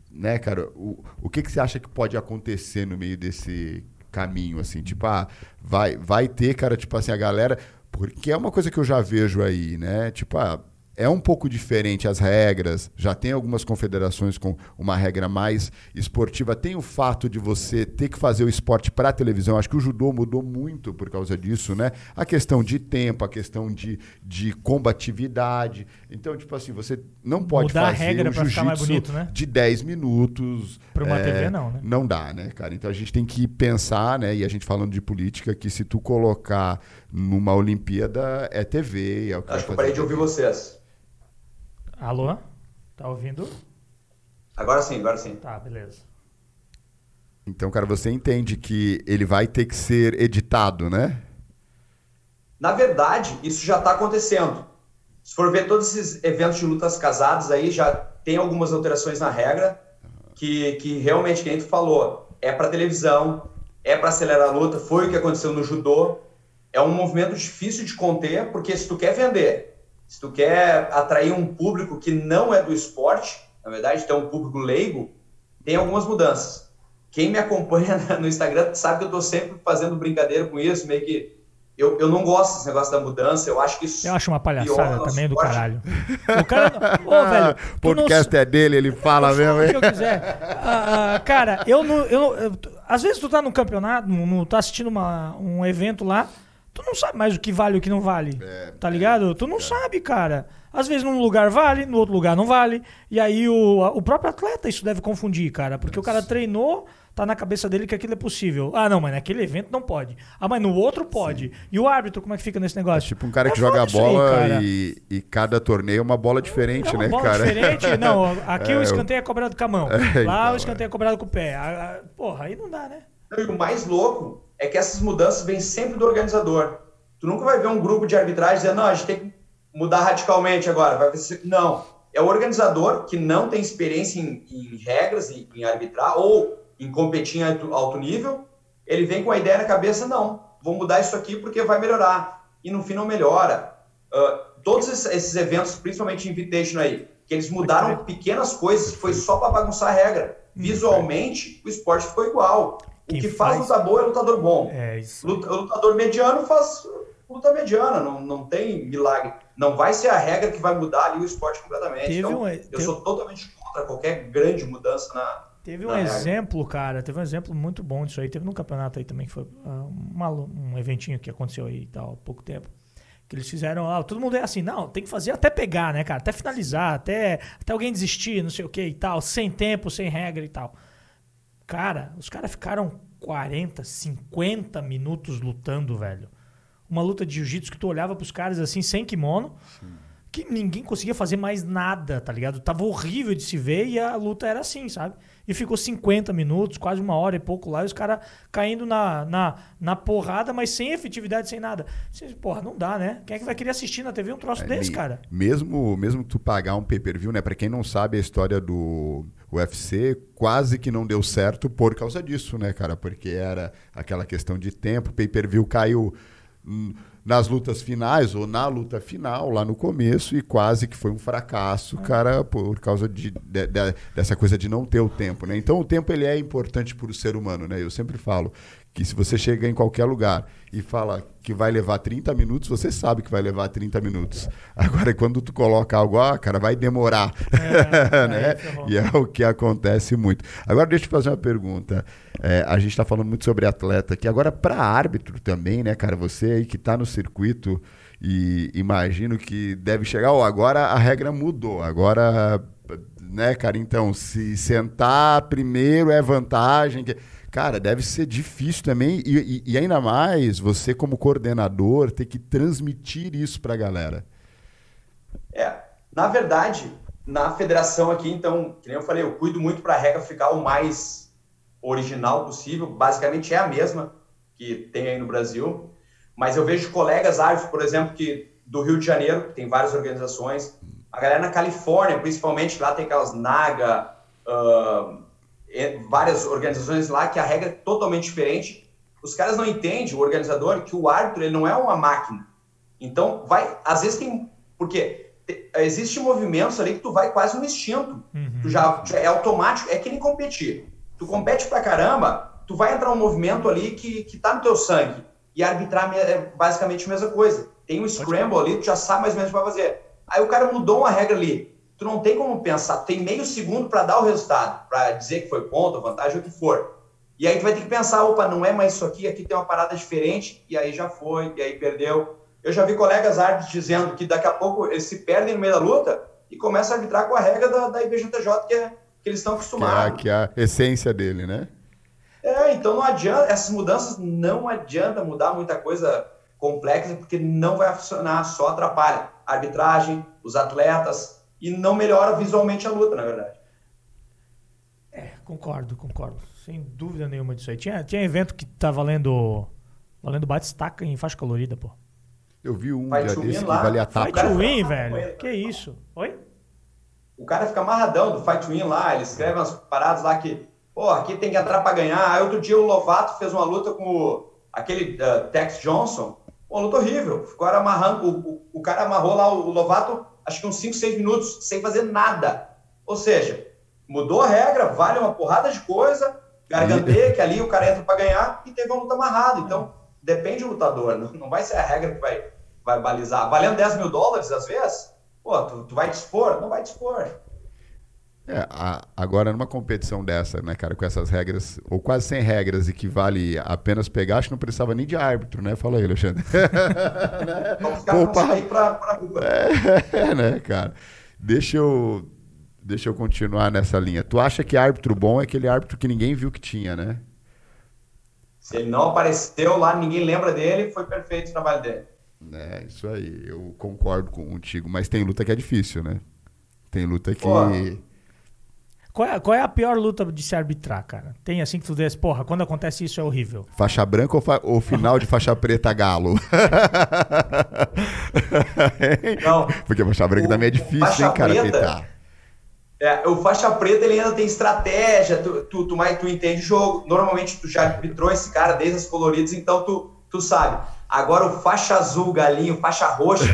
Speaker 2: né, cara? O, o que que você acha que pode acontecer no meio desse caminho, assim? Tipo, ah, vai, vai ter, cara, tipo assim, a galera... Porque é uma coisa que eu já vejo aí, né? Tipo, ah, é um pouco diferente as regras. Já tem algumas confederações com uma regra mais esportiva. Tem o fato de você ter que fazer o esporte para televisão. Acho que o judô mudou muito por causa disso, né? A questão de tempo, a questão de, de combatividade. Então, tipo assim, você não pode Mudar fazer a regra um jiu-jitsu né? de 10 minutos.
Speaker 1: Para uma é, TV, não, né?
Speaker 2: Não dá, né, cara? Então a gente tem que pensar, né? E a gente falando de política, que se tu colocar numa Olimpíada é TV. É o
Speaker 3: que Acho que eu parei de ouvir vocês.
Speaker 1: Alô? Tá ouvindo?
Speaker 3: Agora sim, agora sim.
Speaker 1: Tá, beleza.
Speaker 2: Então, cara, você entende que ele vai ter que ser editado, né?
Speaker 3: Na verdade, isso já está acontecendo. Se for ver todos esses eventos de lutas casadas aí, já tem algumas alterações na regra que, que realmente, quem tu falou, é para televisão, é para acelerar a luta, foi o que aconteceu no judô. é um movimento difícil de conter, porque se tu quer vender, se tu quer atrair um público que não é do esporte, na verdade, tem um público leigo, tem algumas mudanças. Quem me acompanha no Instagram sabe que eu estou sempre fazendo brincadeira com isso, meio que eu, eu não gosto desse negócio da mudança, eu acho que isso.
Speaker 1: Eu acho uma palhaçada também do caralho. O cara. Ô, velho.
Speaker 2: O podcast não... é dele, ele fala eu mesmo, hein?
Speaker 1: O que eu quiser. Ah, ah, cara, eu não. Eu, eu, às vezes tu tá num campeonato, no, tá assistindo uma, um evento lá, tu não sabe mais o que vale e o que não vale. É, tá ligado? Tu não é. sabe, cara. Às vezes num lugar vale, no outro lugar não vale. E aí o, o próprio atleta isso deve confundir, cara. Porque Nossa. o cara treinou tá na cabeça dele que aquilo é possível. Ah, não, mas naquele evento não pode. Ah, mas no outro pode. Sim. E o árbitro, como é que fica nesse negócio?
Speaker 2: É tipo um cara é que joga a bola aí, e, e, cada torneio é uma bola diferente, é uma
Speaker 1: né,
Speaker 2: bola cara?
Speaker 1: diferente. Não, aqui é, o escanteio é cobrado com a mão. É, Lá então, o escanteio é cobrado com o pé. Porra, aí não dá, né?
Speaker 3: E o mais louco é que essas mudanças vêm sempre do organizador. Tu nunca vai ver um grupo de arbitragem dizendo, não, a gente tem que mudar radicalmente agora. Vai ser... Não. É o organizador que não tem experiência em, em regras, em, em arbitrar, ou em competir em alto nível, ele vem com a ideia na cabeça, não, vou mudar isso aqui porque vai melhorar. E no fim não melhora. Uh, todos esses eventos, principalmente Invitation aí, que eles mudaram pequenas coisas, foi só para bagunçar a regra. Hum, Visualmente, o esporte ficou igual. O que faz, luta boa é lutador bom.
Speaker 1: É isso.
Speaker 3: Luta, lutador mediano faz luta mediana, não, não tem milagre. Não vai ser a regra que vai mudar ali o esporte completamente. Teve então, um, eu teve... sou totalmente contra qualquer grande mudança na,
Speaker 1: Teve um exemplo, cara, teve um exemplo muito bom disso aí. Teve num campeonato aí também, que foi uh, uma, um eventinho que aconteceu aí e tal, há pouco tempo. Que eles fizeram, ah, todo mundo é assim, não, tem que fazer até pegar, né, cara? Até finalizar, até, até alguém desistir, não sei o que e tal, sem tempo, sem regra e tal. Cara, os caras ficaram 40, 50 minutos lutando, velho. Uma luta de jiu-jitsu que tu olhava pros caras assim, sem kimono. Sim que ninguém conseguia fazer mais nada, tá ligado? Tava horrível de se ver e a luta era assim, sabe? E ficou 50 minutos, quase uma hora e pouco lá, e os caras caindo na, na, na porrada, mas sem efetividade, sem nada. Porra, não dá, né? Quem é que vai querer assistir na TV um troço é, desse, cara?
Speaker 2: Mesmo, mesmo tu pagar um pay-per-view, né? Pra quem não sabe a história do UFC, quase que não deu certo por causa disso, né, cara? Porque era aquela questão de tempo, pay-per-view caiu nas lutas finais ou na luta final lá no começo e quase que foi um fracasso, cara, por causa de, de, de, dessa coisa de não ter o tempo, né? Então o tempo ele é importante para o ser humano, né? Eu sempre falo que se você chega em qualquer lugar e fala que vai levar 30 minutos, você sabe que vai levar 30 minutos. Agora, quando tu coloca algo, ah, cara, vai demorar. É, né? É e é o que acontece muito. Agora, deixa eu fazer uma pergunta. É, a gente está falando muito sobre atleta aqui. Agora, para árbitro também, né, cara? Você aí que está no circuito e imagino que deve chegar, oh, agora a regra mudou. Agora, né, cara? Então, se sentar primeiro é vantagem. Cara, deve ser difícil também, e, e, e ainda mais você, como coordenador, ter que transmitir isso para a galera.
Speaker 3: É, na verdade, na federação aqui, então, que nem eu falei, eu cuido muito para a regra ficar o mais original possível, basicamente é a mesma que tem aí no Brasil, mas eu vejo colegas árbitros, por exemplo, que do Rio de Janeiro, que tem várias organizações, a galera na Califórnia, principalmente, lá tem aquelas NAGA, uh, várias organizações lá que a regra é totalmente diferente. Os caras não entendem, o organizador, que o árbitro ele não é uma máquina. Então, vai, às vezes tem. Porque existe movimentos ali que tu vai quase no instinto. Uhum. Tu já, já, é automático, é que nem competir. Tu compete pra caramba, tu vai entrar um movimento ali que, que tá no teu sangue. E arbitrar é basicamente a mesma coisa. Tem um scramble ali, tu já sabe mais ou menos o que vai fazer. Aí o cara mudou uma regra ali tu não tem como pensar, tem meio segundo para dar o resultado, para dizer que foi ponto, vantagem, o que for. E aí tu vai ter que pensar, opa, não é mais isso aqui, aqui tem uma parada diferente, e aí já foi, e aí perdeu. Eu já vi colegas árbitros dizendo que daqui a pouco eles se perdem no meio da luta e começam a arbitrar com a regra da, da IBJJ que, é, que eles estão acostumados.
Speaker 2: Que é, a, que é a essência dele, né?
Speaker 3: É, então não adianta, essas mudanças não adianta mudar muita coisa complexa, porque não vai funcionar, só atrapalha. A arbitragem, os atletas, e não melhora visualmente a luta, na verdade.
Speaker 1: É, concordo, concordo. Sem dúvida nenhuma disso aí. Tinha, tinha evento que tá valendo, valendo bate-estaca em faixa colorida, pô.
Speaker 2: Eu vi um Fight dia desse que valia a
Speaker 1: tapa. Fight win, velho. Que isso? Oi?
Speaker 3: O cara fica amarradão do Fight Win lá, ele escreve umas paradas lá que, pô, aqui tem que entrar pra ganhar. Aí outro dia o Lovato fez uma luta com o, aquele uh, Tex Johnson. Pô, Uma luta horrível. Ficou amarrando, o, o, o, cara amarrou lá o, o Lovato, acho que uns 5, 6 minutos, sem fazer nada. Ou seja, mudou a regra, vale uma porrada de coisa, garganteia, que ali o cara entra para ganhar e teve uma luta amarrada. Então, depende do lutador, não, não vai ser a regra que vai, vai balizar. Valendo 10 mil dólares às vezes, pô, tu, tu vai expor? Não vai expor.
Speaker 2: É, a, agora, numa competição dessa, né, cara, com essas regras, ou quase sem regras, e que vale apenas pegar, acho que não precisava nem de árbitro, né? Fala aí, Alexandre.
Speaker 3: Vamos ficar Opa. aí pra, pra rua.
Speaker 2: É, né, cara? Deixa eu, deixa eu continuar nessa linha. Tu acha que árbitro bom é aquele árbitro que ninguém viu que tinha, né?
Speaker 3: Se ele não apareceu lá, ninguém lembra dele, foi perfeito o trabalho dele.
Speaker 2: É, isso aí, eu concordo contigo, mas tem luta que é difícil, né? Tem luta que.
Speaker 1: Pô qual é, qual é, a pior luta de se arbitrar, cara? Tem assim que tu diz, porra, quando acontece isso é horrível.
Speaker 2: Faixa branca ou, fa ou final de faixa preta galo? Não. Porque faixa branca o, também é difícil, hein, cara, preta,
Speaker 3: É, o faixa preta ele ainda tem estratégia, tu, tu, tu, tu, tu entende o jogo. Normalmente tu já arbitrou esse cara desde as coloridas, então tu, tu sabe. Agora o faixa azul, galinho, faixa roxa,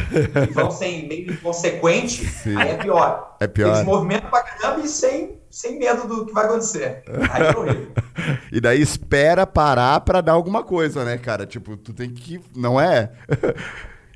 Speaker 3: que vão sem meio inconsequente, Sim. aí é pior.
Speaker 2: É pior.
Speaker 3: Eles movimentam pra caramba e sem, sem medo do que vai acontecer. Aí é horrível.
Speaker 2: e daí espera parar para dar alguma coisa, né, cara? Tipo, tu tem que. Não é?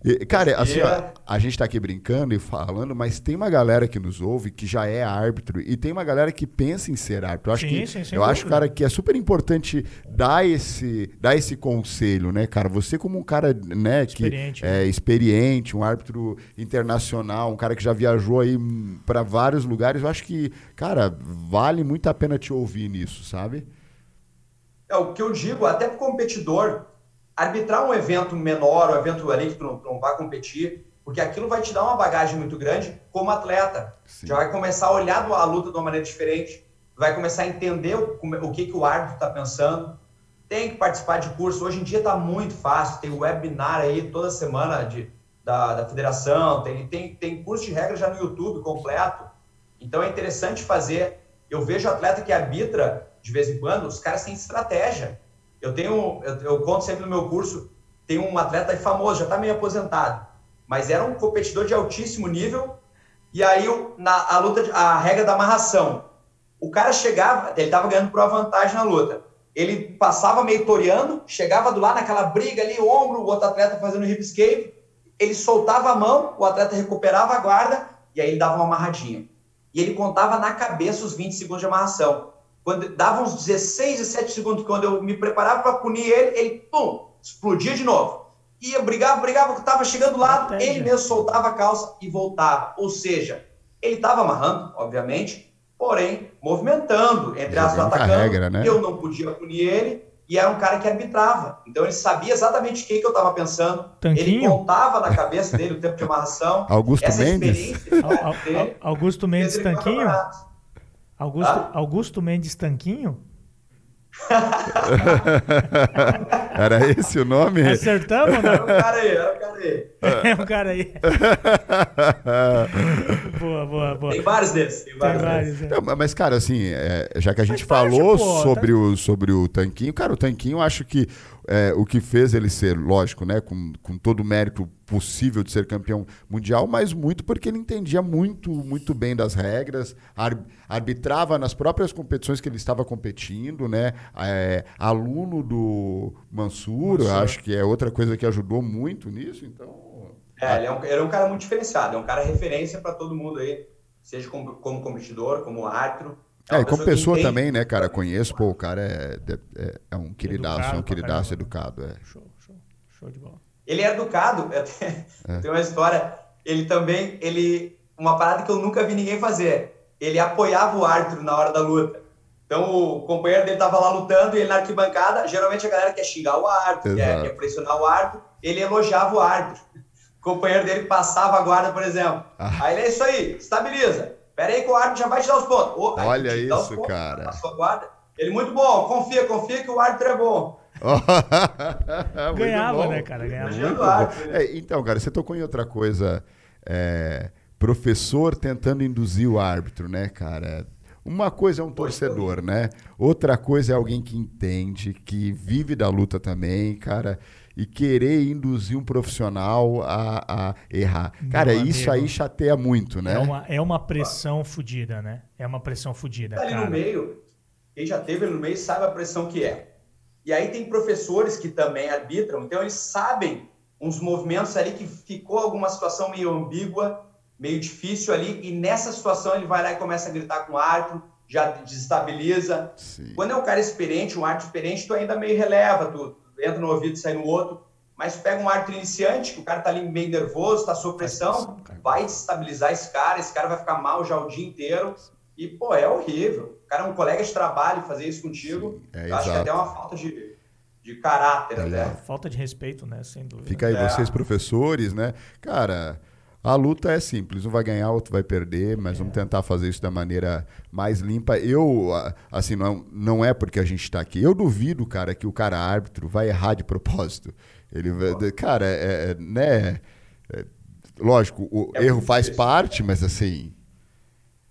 Speaker 2: E, cara, assim, ó, a gente tá aqui brincando e falando, mas tem uma galera que nos ouve que já é árbitro e tem uma galera que pensa em ser árbitro. Eu acho, sim, que, sim, eu acho cara, que é super importante dar esse, dar esse conselho, né, cara? Você como um cara, né, que experiente, é né? experiente, um árbitro internacional, um cara que já viajou aí para vários lugares, eu acho que, cara, vale muito a pena te ouvir nisso, sabe?
Speaker 3: É o que eu digo, até pro competidor, arbitrar um evento menor, um evento ali que tu não, tu não vai competir, porque aquilo vai te dar uma bagagem muito grande como atleta. Sim. Já vai começar a olhar a luta de uma maneira diferente, vai começar a entender o, o que, que o árbitro está pensando. Tem que participar de curso. Hoje em dia está muito fácil, tem webinar aí toda semana de, da, da federação, tem, tem, tem curso de regra já no YouTube completo. Então é interessante fazer. Eu vejo atleta que arbitra de vez em quando, os caras têm estratégia. Eu tenho, eu, eu, conto sempre no meu curso, tem um atleta famoso, já está meio aposentado, mas era um competidor de altíssimo nível. E aí na a luta, a regra da amarração, o cara chegava, ele estava ganhando por uma vantagem na luta. Ele passava meio toreando, chegava do lado naquela briga ali, o ombro, o outro atleta fazendo hip escape, ele soltava a mão, o atleta recuperava a guarda e aí ele dava uma amarradinha. E ele contava na cabeça os 20 segundos de amarração. Quando dava uns 16, 17 segundos, quando eu me preparava para punir ele, ele, pum, explodia de novo. Ia, brigava, brigava, estava chegando lá, Entendi. ele mesmo soltava a calça e voltava. Ou seja, ele estava amarrando, obviamente, porém, movimentando, entre as atacando. Regra, né? Eu não podia punir ele, e era um cara que arbitrava. Então ele sabia exatamente o que, que eu estava pensando. Tanquinho? Ele contava na cabeça dele o tempo de amarração.
Speaker 2: Augusto Mendes?
Speaker 1: Augusto Mendes Tanquinho? Augusto, ah? Augusto Mendes Tanquinho?
Speaker 2: era esse o nome?
Speaker 1: Acertamos, né?
Speaker 3: Era o cara aí, era o cara aí.
Speaker 1: É o cara aí. boa, boa, boa.
Speaker 3: Tem vários desses. Tem vários, tem vários
Speaker 2: desses. É. mas, cara, assim, é, já que a gente mas falou pô, sobre, tá... o, sobre o Tanquinho, cara, o Tanquinho, eu acho que é, o que fez ele ser, lógico, né, com, com todo o mérito possível de ser campeão mundial, mas muito porque ele entendia muito, muito bem das regras, arbitrava nas próprias competições que ele estava competindo, né? É, aluno do Mansur, Mansur, acho que é outra coisa que ajudou muito nisso, então.
Speaker 3: É, ele é um, é um cara muito diferenciado, é um cara referência para todo mundo aí, seja como, como competidor, como árbitro.
Speaker 2: É, e como pessoa também, né, cara? Conheço, pô, o cara é, é, é um queridaço, educado, é um queridaço educado. É.
Speaker 1: Show, show, show de bola.
Speaker 3: Ele é educado, é. tem uma história, ele também, ele, uma parada que eu nunca vi ninguém fazer, ele apoiava o árbitro na hora da luta. Então o companheiro dele tava lá lutando e ele na arquibancada, geralmente a galera quer xingar o árbitro, quer, quer, pressionar o árbitro, ele elogiava o árbitro. O companheiro dele passava a guarda, por exemplo. Ah. Aí ele é isso aí, estabiliza. Pera aí que o árbitro já vai te dar os pontos.
Speaker 2: Oh, Olha isso, pontos, cara.
Speaker 3: Guarda. Ele muito bom, confia, confia que o árbitro é bom.
Speaker 1: Ganhava, né, cara?
Speaker 2: Ganhava. É, então, cara, você tocou em outra coisa. É, professor tentando induzir o árbitro, né, cara? Uma coisa é um torcedor, né? Outra coisa é alguém que entende, que vive da luta também, cara. E querer induzir um profissional a, a errar. Cara,
Speaker 1: Meu
Speaker 2: isso
Speaker 1: amigo.
Speaker 2: aí chateia muito, né?
Speaker 1: É uma, é uma pressão fodida, né? É uma pressão fodida,
Speaker 3: Tá ali
Speaker 1: cara.
Speaker 3: no meio, quem já teve ali no meio sabe a pressão que é. E aí tem professores que também arbitram, então eles sabem uns movimentos ali que ficou alguma situação meio ambígua, meio difícil ali, e nessa situação ele vai lá e começa a gritar com o árbitro, já desestabiliza.
Speaker 2: Sim.
Speaker 3: Quando é um cara experiente, um árbitro experiente, tu ainda meio releva, tu entra no ouvido e sai no outro. Mas pega um árbitro iniciante, que o cara tá ali meio nervoso, tá sob pressão, vai desestabilizar esse cara, esse cara vai ficar mal já o dia inteiro. E, pô, é horrível. O cara é um colega de trabalho fazer isso contigo.
Speaker 2: é,
Speaker 3: eu acho que
Speaker 2: exato.
Speaker 3: até é uma falta de, de caráter,
Speaker 2: É,
Speaker 3: né?
Speaker 1: Falta de respeito, né? Sem dúvida.
Speaker 2: Fica aí
Speaker 3: É.
Speaker 2: vocês, professores, né? Cara, a luta é simples. Um vai ganhar, outro vai perder, mas vamos tentar fazer isso da maneira mais limpa. Eu, a- assim, não, não é porque a gente está aqui. Eu duvido, cara, que o cara árbitro vai errar de propósito. Ele vai, cara, é, é, né? é, lógico, o
Speaker 3: É
Speaker 2: erro faz
Speaker 3: difícil.
Speaker 2: parte, mas assim,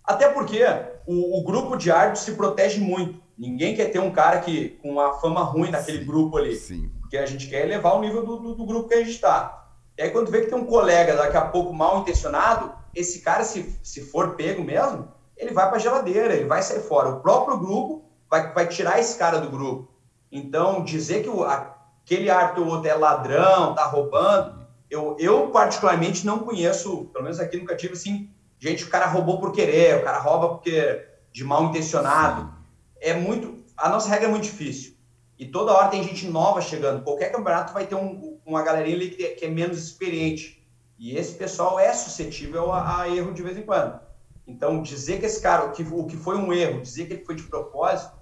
Speaker 3: Até porque o, o grupo de árbitros se protege muito. Ninguém quer ter um cara que com uma fama ruim naquele grupo ali.
Speaker 2: sim.
Speaker 3: Porque a gente quer elevar o nível do, do, do grupo que a gente está. E aí, quando vê que tem um colega daqui a pouco mal intencionado, esse cara, se, se for pego mesmo, ele vai para a geladeira, ele vai sair fora. O próprio grupo vai, vai tirar esse cara do grupo. Então, dizer que o, aquele árbitro ou outro é ladrão, tá roubando, eu, eu particularmente não conheço, pelo menos aqui nunca tive assim, gente, o cara roubou por querer, o cara rouba porque de mal intencionado. É muito. A nossa regra é muito difícil. E toda hora tem gente nova chegando. Qualquer campeonato vai ter um- uma galerinha ali que, que é menos experiente. E esse pessoal é suscetível a, a erro de vez em quando. Então, dizer que esse cara, o que, o que foi um erro, dizer que ele foi de propósito,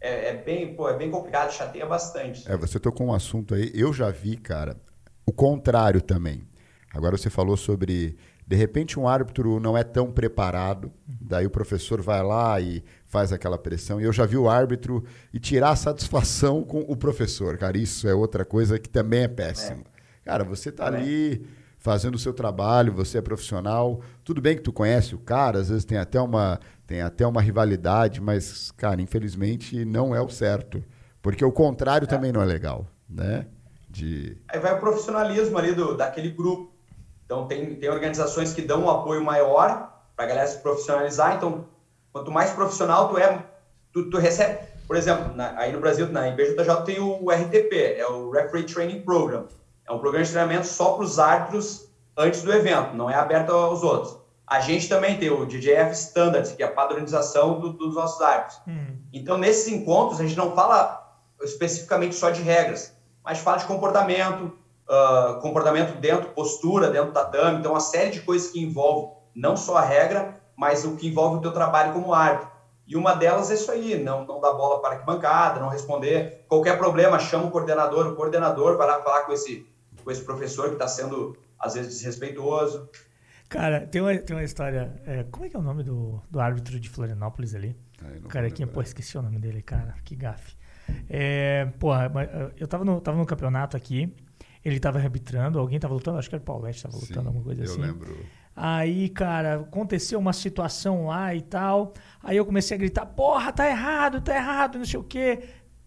Speaker 3: é, é bem, pô, é bem complicado, chateia bastante.
Speaker 2: É, você tocou um assunto aí, eu já vi, cara, o contrário também. Agora você falou sobre, de repente, um árbitro não é tão preparado, daí o professor vai lá e faz aquela pressão, e eu já vi o árbitro e tirar a satisfação com o professor, cara, isso é outra coisa que também é péssimo. Cara, você tá
Speaker 3: Também.
Speaker 2: ali fazendo o seu trabalho, você é profissional, tudo bem que tu conhece o cara, às vezes tem até uma, tem até uma rivalidade, mas, cara, infelizmente não é o certo. Porque o contrário também não é legal, né? De...
Speaker 3: Aí vai o profissionalismo ali do, daquele grupo. Então, tem, tem organizações que dão um apoio maior para a galera se profissionalizar. Então, quanto mais profissional tu é, tu, tu recebe. Por exemplo, na- aí no Brasil, na IBJJ, tem o RTP, é o Referee Training Program. É um programa de treinamento só para os árbitros antes do evento, não é aberto aos outros. A gente também tem o DJF Standards, que é a padronização do- dos nossos árbitros.
Speaker 1: Hum,
Speaker 3: Então, nesses encontros, a gente não fala especificamente só de regras, mas fala de comportamento, ah, comportamento dentro, postura dentro do tatame. Então, uma série de coisas que envolve não só a regra, mas o que envolve o teu trabalho como árbitro. E uma delas é isso aí, não, não dar bola para a arquibancada, não responder. Qualquer problema, chama o coordenador, o coordenador vai lá falar com esse, com esse professor que está sendo, às vezes, desrespeitoso.
Speaker 1: Cara, tem uma, tem uma história. é, como é que é o nome do, do árbitro de Florianópolis ali?
Speaker 2: Ah, eu
Speaker 1: carequinha,
Speaker 2: lembrar.
Speaker 1: pô, esqueci o nome dele, cara. Que gafe. É, porra, eu tava no, tava no campeonato aqui, ele tava arbitrando, alguém tava lutando, acho que era o Paulette tava lutando,
Speaker 2: Sim,
Speaker 1: alguma coisa
Speaker 2: eu
Speaker 1: assim.
Speaker 2: lembro.
Speaker 1: Aí, cara, aconteceu uma situação lá e tal. Aí eu comecei a gritar: porra, tá errado, tá errado, não sei o quê.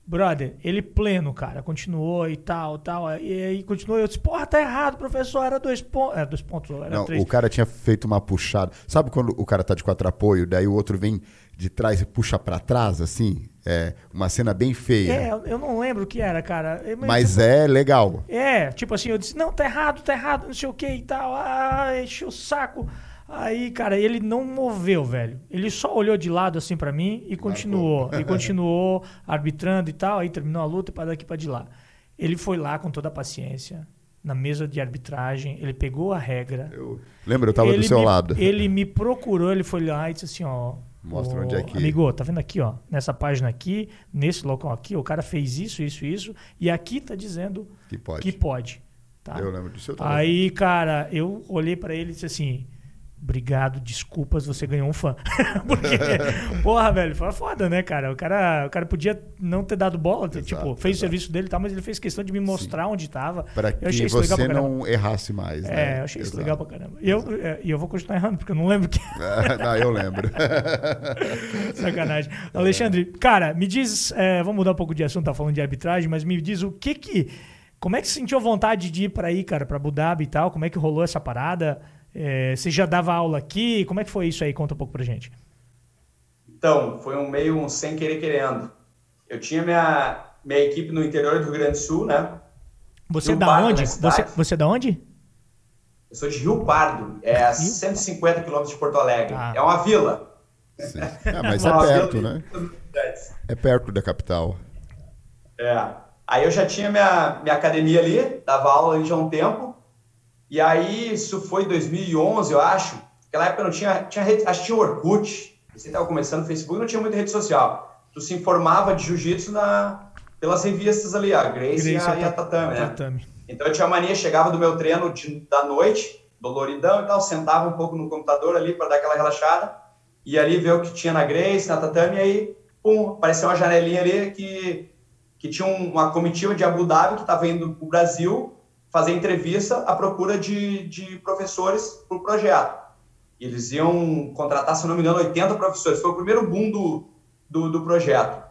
Speaker 1: Brother, ele pleno, cara, continuou e tal, tal. E aí continuou. Eu disse: porra, tá errado, professor, era dois pontos. Era dois pontos, era
Speaker 2: Não,
Speaker 1: três.
Speaker 2: o cara tinha feito uma puxada. Sabe quando o cara tá de quatro apoio, daí o outro vem de trás e puxa pra trás, assim? É uma cena bem feia.
Speaker 1: É, eu- não lembro o que era, cara. Eu-
Speaker 2: Mas é legal.
Speaker 1: É, tipo assim, eu disse, não, tá errado, tá errado, não sei o que e tal. Ah, encheu o saco. Aí, cara, ele não moveu, velho. Ele só olhou de lado assim pra mim e continuou. e continuou arbitrando e tal. Aí terminou a luta para daqui pra de lá. Ele foi lá com toda a paciência, na mesa de arbitragem. Ele pegou a regra.
Speaker 2: Eu lembro, eu tava
Speaker 1: ele
Speaker 2: do seu
Speaker 1: me,
Speaker 2: lado.
Speaker 1: Ele me procurou, ele foi lá e disse assim, ó.
Speaker 2: Mostra
Speaker 1: "Ô,
Speaker 2: onde é que-
Speaker 1: Amigo, tá vendo aqui, ó? Nessa página aqui, nesse local aqui, o cara fez isso, isso, isso. E aqui tá dizendo
Speaker 2: Que pode.
Speaker 1: que pode. Tá?
Speaker 2: Eu lembro disso. Eu
Speaker 1: Aí, cara, eu olhei pra ele e disse assim: Obrigado, desculpas, você ganhou um fã. Porque, porra, velho, foi foda, né, cara? O cara, o cara podia não ter dado bola,
Speaker 2: Exato,
Speaker 1: tipo, fez o
Speaker 2: exato.
Speaker 1: serviço dele e tal, mas ele fez questão de me mostrar onde tava.
Speaker 2: Para
Speaker 1: Eu
Speaker 2: que
Speaker 1: achei isso legal
Speaker 2: você não errasse mais. né?
Speaker 1: É, eu achei isso
Speaker 2: Exato.
Speaker 1: legal pra caramba. E eu, é, e eu vou continuar errando, porque eu não lembro que.
Speaker 2: não, eu lembro.
Speaker 1: Sacanagem. Alexandre, cara, me diz. é, vamos mudar um pouco de assunto, tá falando de arbitragem, mas me diz o que que. Como é que você sentiu vontade de ir para aí, cara, para Abu Dhabi e tal? Como é que rolou essa parada? É, você já dava aula aqui? Como é que foi isso aí? Conta um pouco pra gente.
Speaker 3: Então, foi um meio um sem querer querendo. Eu tinha minha, minha equipe no interior do Rio Grande do Sul, né?
Speaker 1: Você é da onde? Você, você é da onde?
Speaker 3: Eu sou de Rio Pardo, é a 150 quilômetros de Porto Alegre. Ah. É uma vila.
Speaker 2: Sim. Ah, mas é perto, né? É perto da capital.
Speaker 3: É. Aí eu já tinha minha, minha academia ali, dava aula ali já há um tempo. E aí, isso foi 2011, eu acho. Naquela época não tinha, tinha rede, acho que tinha Orkut. Você estava começando no Facebook, não tinha muita rede social. Tu se informava de jiu-jitsu pelas revistas ali, a Grace, Grace e, a, e a Tatame, né? Tatame. Então eu tinha mania, chegava do meu treino de, da noite, doloridão e tal, sentava um pouco no computador ali para dar aquela relaxada, e ali ver o que tinha na Grace, na Tatame, e aí, pum, apareceu uma janelinha ali que que tinha uma comitiva de Abu Dhabi que estava indo para o Brasil fazer entrevista à procura de, de professores para o projeto. Eles iam contratar, se não me engano, 80 professores. Foi o primeiro boom do, do, do projeto.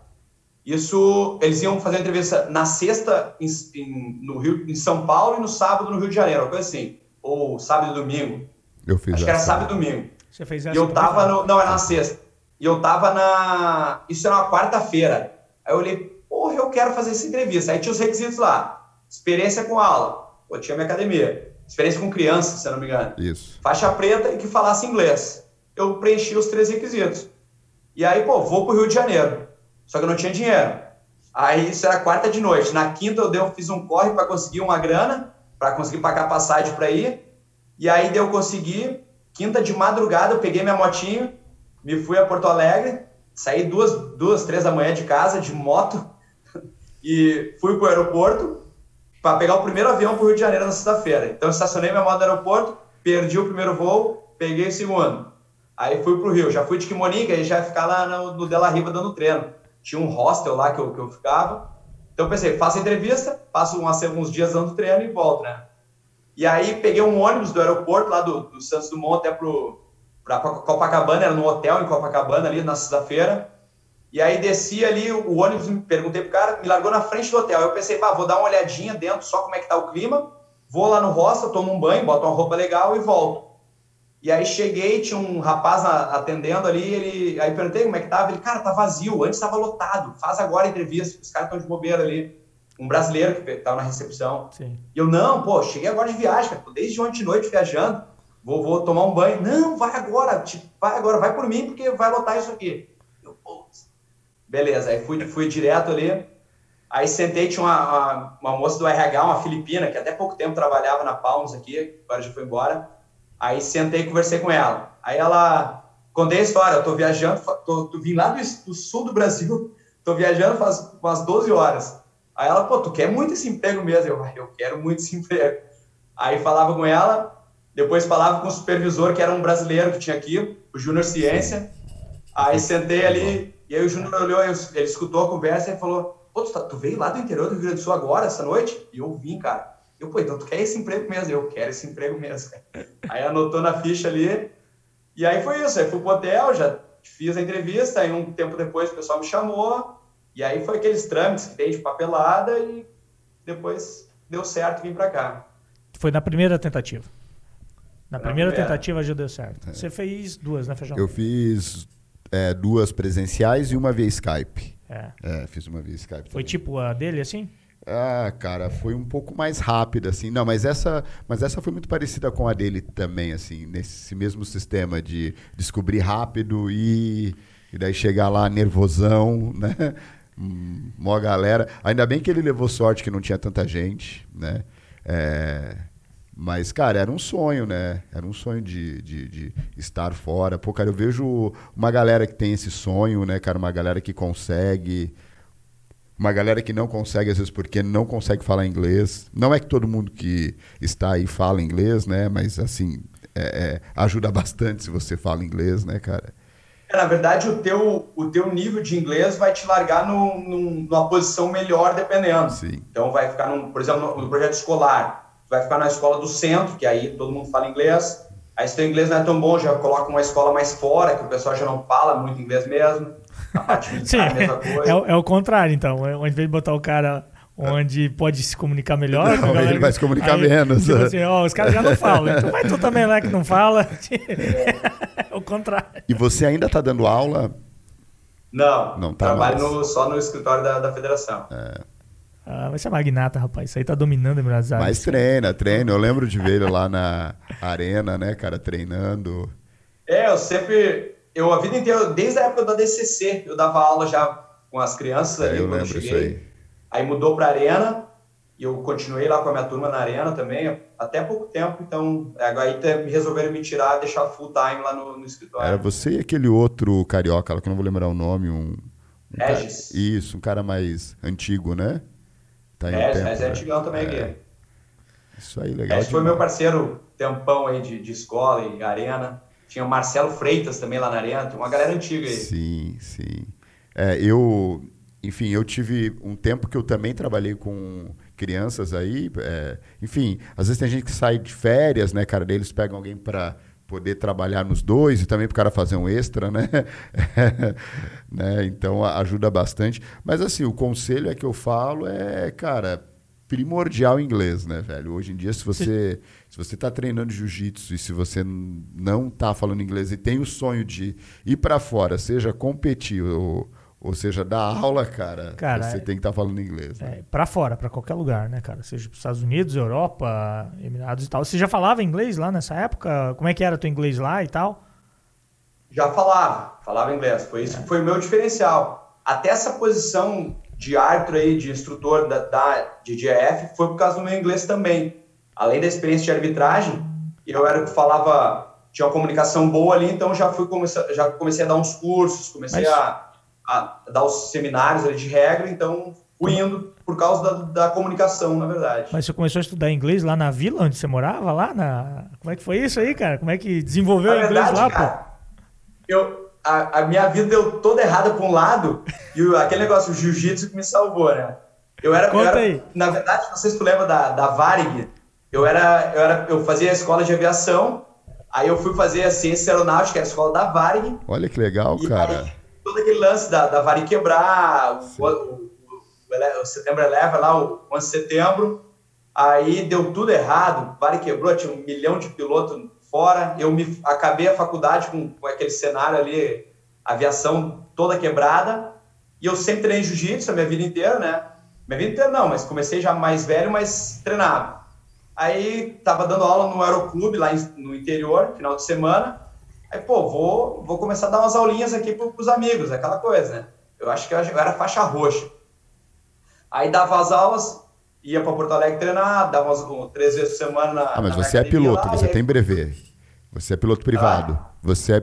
Speaker 3: Isso, eles iam fazer entrevista na sexta em, em, no Rio, em São Paulo e no sábado no Rio de Janeiro, uma coisa assim. Ou sábado e domingo.
Speaker 2: Eu fiz
Speaker 3: Acho que era sábado e domingo.
Speaker 1: Você fez essa?
Speaker 3: E eu tava no, não, era na sexta. E eu tava na, isso era uma quarta-feira. Aí eu olhei, porra, eu quero fazer essa entrevista. Aí tinha os requisitos lá. Experiência com aula. Pô, tinha minha academia. Experiência com criança, se eu não me engano.
Speaker 2: Isso.
Speaker 3: Faixa preta e que falasse inglês. Eu preenchi os três requisitos. E aí, pô, vou pro Rio de Janeiro. Só que eu não tinha dinheiro. Aí isso era quarta de noite. Na quinta eu, dei, eu fiz um corre para conseguir uma grana, para conseguir pagar passagem para ir. E aí eu consegui. Quinta de madrugada eu peguei minha motinho, me fui a Porto Alegre, saí duas, duas, três da manhã de casa de moto e fui para o aeroporto para pegar o primeiro avião para o Rio de Janeiro na sexta-feira. Então, estacionei minha moto no aeroporto, perdi o primeiro voo, peguei o segundo. Aí fui para o Rio. Já fui de Kimoninga e já ficar lá no, no Della Riva dando treino. Tinha um hostel lá que eu, que eu ficava. Então, pensei, faço a entrevista, passo umas, alguns dias dando treino e volto, né? E aí, peguei um ônibus do aeroporto lá do, do Santos Dumont até para Copacabana, era no hotel em Copacabana ali na sexta-feira. E aí desci ali o ônibus, perguntei pro cara, me largou na frente do hotel. Eu pensei, pá, vou dar uma olhadinha dentro, só como é que tá o clima. Vou lá no roça, tomo um banho, boto uma roupa legal e volto. E aí cheguei, tinha um rapaz atendendo ali, ele, aí perguntei como é que tava, ele, cara, tá vazio, antes estava lotado, faz agora a entrevista, os caras estão de bobeira ali. Um brasileiro que tava na recepção.
Speaker 1: Sim.
Speaker 3: E eu, não, pô, cheguei agora de viagem, cara, desde ontem de noite viajando, vou, vou tomar um banho. Não, vai agora, tipo, vai agora, vai por mim, porque vai lotar isso aqui. Beleza, aí fui, fui direto ali. Aí sentei, tinha uma, uma, uma, moça do RH, uma filipina, que até pouco tempo trabalhava na Palmas aqui, agora já foi embora. Aí sentei e conversei com ela. Aí ela, contei a história, eu tô viajando, tô, tô vim lá do, do, sul do Brasil, tô viajando faz umas 12 horas. Aí ela, pô, tu quer muito esse emprego mesmo? Eu, eu quero muito esse emprego. Aí falava com ela, depois falava com o supervisor, que era um brasileiro que tinha aqui, o Júnior Ciência. Aí sentei ali, e aí o Júnior olhou, ele escutou a conversa e falou: Pô, tu, tá, tu, veio lá do interior do Rio Grande do Sul agora, essa noite? E eu vim, cara. Eu, pô, então tu quer esse emprego mesmo? Eu quero esse emprego mesmo. Aí anotou na ficha ali. E aí foi isso. Aí fui pro hotel, já fiz a entrevista. Aí um tempo depois o pessoal me chamou. E aí foi aqueles trâmites que tem de papelada. E depois deu certo vir para cá.
Speaker 1: Foi na primeira tentativa. Na, na primeira, primeira, tentativa já deu certo. É. Você fez duas, né, Feijão?
Speaker 2: Eu fiz é, duas presenciais e uma via Skype. É. é. fiz uma via Skype.
Speaker 1: Foi também. tipo a dele, assim?
Speaker 2: Ah, cara, foi um pouco mais rápida, assim. Não, mas essa, mas essa foi muito parecida com a dele também, assim, nesse mesmo sistema de descobrir rápido e, e daí chegar lá nervosão, né? Hum, mó galera. Ainda bem que ele levou sorte que não tinha tanta gente, né? É, mas, cara, era um sonho, né? Era um sonho de, de, de, estar fora. Pô, cara, eu vejo uma galera que tem esse sonho, né, cara? Uma galera que consegue. Uma galera que não consegue, às vezes, porque não consegue falar inglês. Não é que todo mundo que está aí fala inglês, né? Mas, assim, é, é, ajuda bastante se você fala inglês, né, cara?
Speaker 3: É, na verdade, o teu, o teu nível de inglês vai te largar no, numa posição melhor, dependendo.
Speaker 2: Sim.
Speaker 3: Então, vai ficar, num, por exemplo, no, no projeto escolar vai ficar na escola do centro, que aí todo mundo fala inglês. Aí se teu inglês não é tão bom, já coloca uma escola mais fora, que o pessoal já não fala muito inglês mesmo.
Speaker 1: A parte Sim, é, é, o contrário, então. Ao invés de botar o cara onde pode se comunicar melhor.
Speaker 2: Não,
Speaker 1: galera,
Speaker 2: ele vai se comunicar
Speaker 1: aí,
Speaker 2: menos.
Speaker 1: Tipo assim, ó, os caras já não falam. Então vai tu também lá que não fala. É o contrário.
Speaker 2: E você ainda está dando aula?
Speaker 3: Não,
Speaker 2: Não tá
Speaker 3: trabalho no- só no escritório da, da federação.
Speaker 1: Ah, vai ser magnata, rapaz. Isso aí tá dominando a Emirados Árabes.
Speaker 2: Mas treina, treina. Eu lembro de ver ele lá na arena, né, cara, treinando.
Speaker 3: É, eu sempre. Eu a vida inteira, desde a época da DCC, eu dava aula já com as crianças
Speaker 2: É,
Speaker 3: ali
Speaker 2: eu
Speaker 3: quando
Speaker 2: lembro
Speaker 3: cheguei.
Speaker 2: isso aí.
Speaker 3: Aí mudou para Arena e eu continuei lá com a minha turma na Arena também, até pouco tempo. Então, agora aí te- resolveram me tirar, deixar full time lá no, no escritório.
Speaker 2: Era você e aquele outro carioca, lá que eu não vou lembrar o nome, um... um cara-
Speaker 3: Regis.
Speaker 2: Isso, um cara mais antigo, né? Tá
Speaker 3: É,
Speaker 2: tempo,
Speaker 3: mas é
Speaker 2: né?
Speaker 3: antigão também
Speaker 2: É,
Speaker 3: aqui.
Speaker 2: Isso aí, legal.
Speaker 3: Esse foi meu parceiro tempão aí de, de escola e arena. Tinha o Marcelo Freitas também lá na arena, tem uma galera antiga aí.
Speaker 2: Sim, sim. É, eu, enfim, eu tive um tempo que eu também trabalhei com crianças aí. é, enfim, às vezes tem gente que sai de férias, né, cara? Daí eles pegam alguém para poder trabalhar nos dois e também para o cara fazer um extra, né? né? Então ajuda bastante. Mas assim, o conselho é que eu falo é, cara, primordial inglês, né, velho? Hoje em dia, se você se você está treinando jiu-jitsu e se você não está falando inglês e tem o sonho de ir para fora, seja competir ou, ou seja dar aula, cara,
Speaker 1: Cara,
Speaker 2: você
Speaker 1: é-
Speaker 2: tem que estar falando inglês. Né?
Speaker 1: É, pra fora, pra qualquer lugar, né, cara? Seja pros Estados Unidos, Europa, Emirados e tal. Você já falava inglês lá nessa época? Como é que era teu inglês lá e tal?
Speaker 3: Já falava, falava inglês. Foi isso que foi o meu diferencial. Até essa posição de árbitro aí, de instrutor da, da de GF, foi por causa do meu inglês também. Além da experiência de arbitragem, eu era que falava, tinha uma comunicação boa ali, então já fui já comecei a dar uns cursos, comecei
Speaker 1: Mas-
Speaker 3: a, a dar os seminários ali de regra, então fui indo por causa da, da comunicação, na verdade.
Speaker 1: Mas você começou a estudar inglês lá na vila onde você morava? Lá na. Como é que foi isso aí, cara? Como é que desenvolveu o inglês
Speaker 3: verdade,
Speaker 1: lá,
Speaker 3: cara, eu, a, a minha vida deu toda errada para um lado e o- aquele negócio, o jiu-jitsu que me salvou, né? Eu era, eu
Speaker 1: Conta
Speaker 3: era-
Speaker 1: aí.
Speaker 3: na verdade, não sei se tu lembra da, da Varig, eu era, eu era, eu fazia a escola de aviação, aí eu fui fazer a ciência aeronáutica, que era a escola da Varig,
Speaker 2: Olha que legal,
Speaker 3: e
Speaker 2: cara.
Speaker 3: aí, todo aquele lance da, da Varig quebrar, o, o, o- o setembro eleva lá, o 11 de setembro, aí deu tudo errado, o Varig quebrou, tinha um milhão de pilotos fora, eu me acabei a faculdade com, com aquele cenário ali, aviação toda quebrada, e eu sempre treinei jiu-jitsu a minha vida inteira, né? Minha vida inteira não, mas comecei já mais velho, mas treinava. Aí tava dando aula no aeroclube lá no interior, final de semana. Aí, pô, vou, vou começar a dar umas aulinhas aqui pro, pros amigos, aquela coisa, né? Eu acho que eu era faixa roxa. Aí dava as aulas, ia para Porto Alegre treinar, dava umas, um, três vezes por semana na
Speaker 2: Ah, mas
Speaker 3: na
Speaker 2: você é piloto,
Speaker 3: lá,
Speaker 2: você
Speaker 3: aí-
Speaker 2: tem brevet. Você é piloto privado.
Speaker 3: Ah.
Speaker 2: Você é.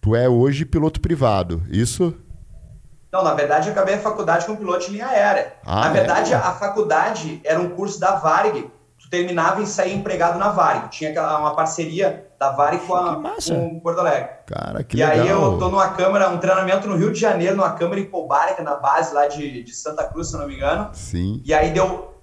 Speaker 2: Tu é hoje piloto privado, isso?
Speaker 3: Não, na verdade, eu acabei a faculdade com piloto de linha aérea.
Speaker 2: Ah,
Speaker 3: na verdade,
Speaker 2: é?
Speaker 3: a faculdade era um curso da Varig. Tu terminava e saía empregado na Varig. Tinha uma parceria da Varig com, a, com Porto Alegre.
Speaker 2: Cara, que
Speaker 3: e
Speaker 2: legal.
Speaker 3: aí eu tô numa câmara, um treinamento no Rio de Janeiro, numa câmara em Pobárica, na base lá de, de Santa Cruz, se eu não me engano.
Speaker 2: Sim.
Speaker 3: E aí deu.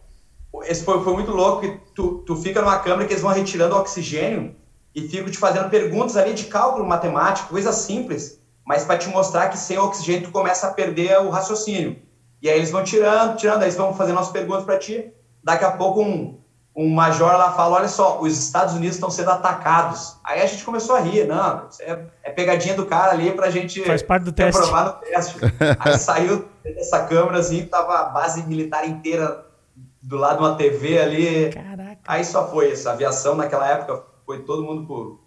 Speaker 3: Esse foi, foi muito louco, que tu, tu fica numa câmara que eles vão retirando oxigênio e ficam te fazendo perguntas ali de cálculo matemático, coisa simples, mas para te mostrar que sem oxigênio tu começa a perder o raciocínio. E aí eles vão tirando, tirando, aí eles vão fazendo as perguntas para ti. Daqui a pouco um, um major lá fala: olha só, os Estados Unidos estão sendo atacados. Aí a gente começou a rir, não, é, é pegadinha do cara ali pra gente
Speaker 1: Faz parte do teste.
Speaker 3: no teste. Aí saiu dessa câmera assim, tava a base militar inteira do lado de uma TV ali.
Speaker 1: Caraca.
Speaker 3: Aí só foi isso. A aviação naquela época foi todo mundo pro,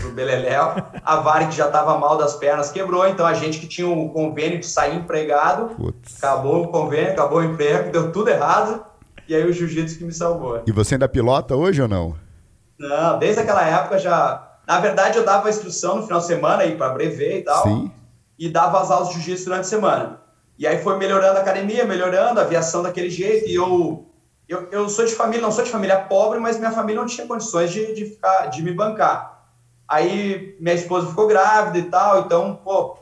Speaker 3: pro Beleléu. A Varig já tava mal das pernas, quebrou. Então a gente que tinha o convênio de sair empregado,
Speaker 2: Putz.
Speaker 3: acabou o convênio, acabou o emprego, deu tudo errado. E aí o jiu-jitsu que me salvou.
Speaker 2: E você ainda pilota hoje ou não?
Speaker 3: Não, desde aquela época já. Na verdade, eu dava instrução no final de semana aí para brevet e tal.
Speaker 2: Sim.
Speaker 3: E dava as aulas de jiu-jitsu durante a semana. E aí foi melhorando a academia, melhorando a aviação daquele jeito. E eu, eu, eu sou de família, não sou de família pobre, mas minha família não tinha condições de, de, ficar, de me bancar. Aí minha esposa ficou grávida e tal, então, pô,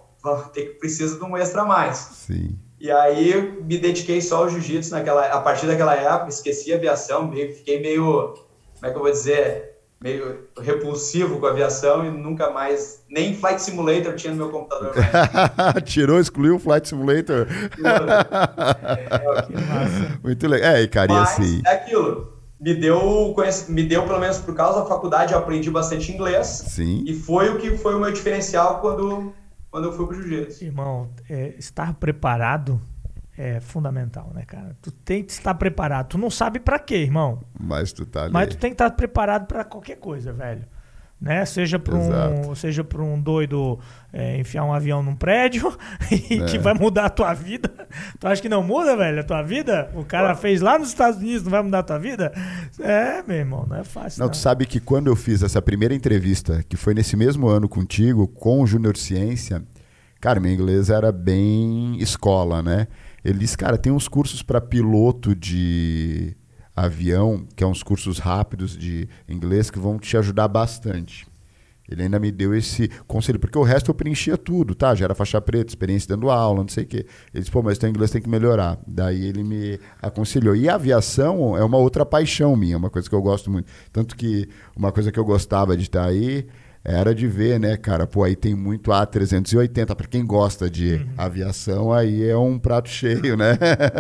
Speaker 3: ter que precisa de um extra a mais.
Speaker 2: Sim.
Speaker 3: E aí me dediquei só ao jiu-jitsu naquela, a partir daquela época, esqueci a aviação, meio, fiquei meio, como é que eu vou dizer, meio repulsivo com a aviação e nunca mais. Nem Flight Simulator tinha no meu computador.
Speaker 2: Tirou, excluiu o Flight Simulator.
Speaker 1: Que
Speaker 2: Muito legal. É, e cara,
Speaker 3: Mas
Speaker 2: assim.
Speaker 3: é aquilo. Me deu, me deu, pelo menos por causa da faculdade, eu aprendi bastante inglês.
Speaker 2: Sim.
Speaker 3: E foi o que foi o meu diferencial quando, quando eu fui pro jiu-jitsu.
Speaker 1: Irmão, é, estar preparado é fundamental, né, cara? Tu tem que estar preparado. Tu não sabe pra quê, irmão.
Speaker 2: Mas tu tá ali.
Speaker 1: Mas tu tem que estar preparado pra qualquer coisa, velho. Né? Seja para um, seja pra um doido é, enfiar um avião num prédio e
Speaker 2: É.
Speaker 1: que vai mudar a tua vida. Tu acha que não muda, velho, a tua vida? O cara fez lá nos Estados Unidos, não vai mudar a tua vida? É, meu irmão, não é fácil.
Speaker 2: Não,
Speaker 1: Não,
Speaker 2: tu sabe que quando eu fiz essa primeira entrevista, que foi nesse mesmo ano contigo, com o Júnior Ciência, cara, meu inglês era bem escola, né? Ele disse, cara, tem uns cursos para piloto de avião, que é uns cursos rápidos de inglês que vão te ajudar bastante. Ele ainda me deu esse conselho, porque o resto eu preenchia tudo, tá? Já era faixa preta, experiência dando aula, não sei o quê. Ele disse, pô, mas teu inglês tem que melhorar. Daí ele me aconselhou. E a aviação é uma outra paixão minha, uma coisa que eu gosto muito. Tanto que uma coisa que eu gostava de estar aí era de ver, né, cara? Pô, aí tem muito A380. Para quem gosta de aviação, aí é um prato cheio, né?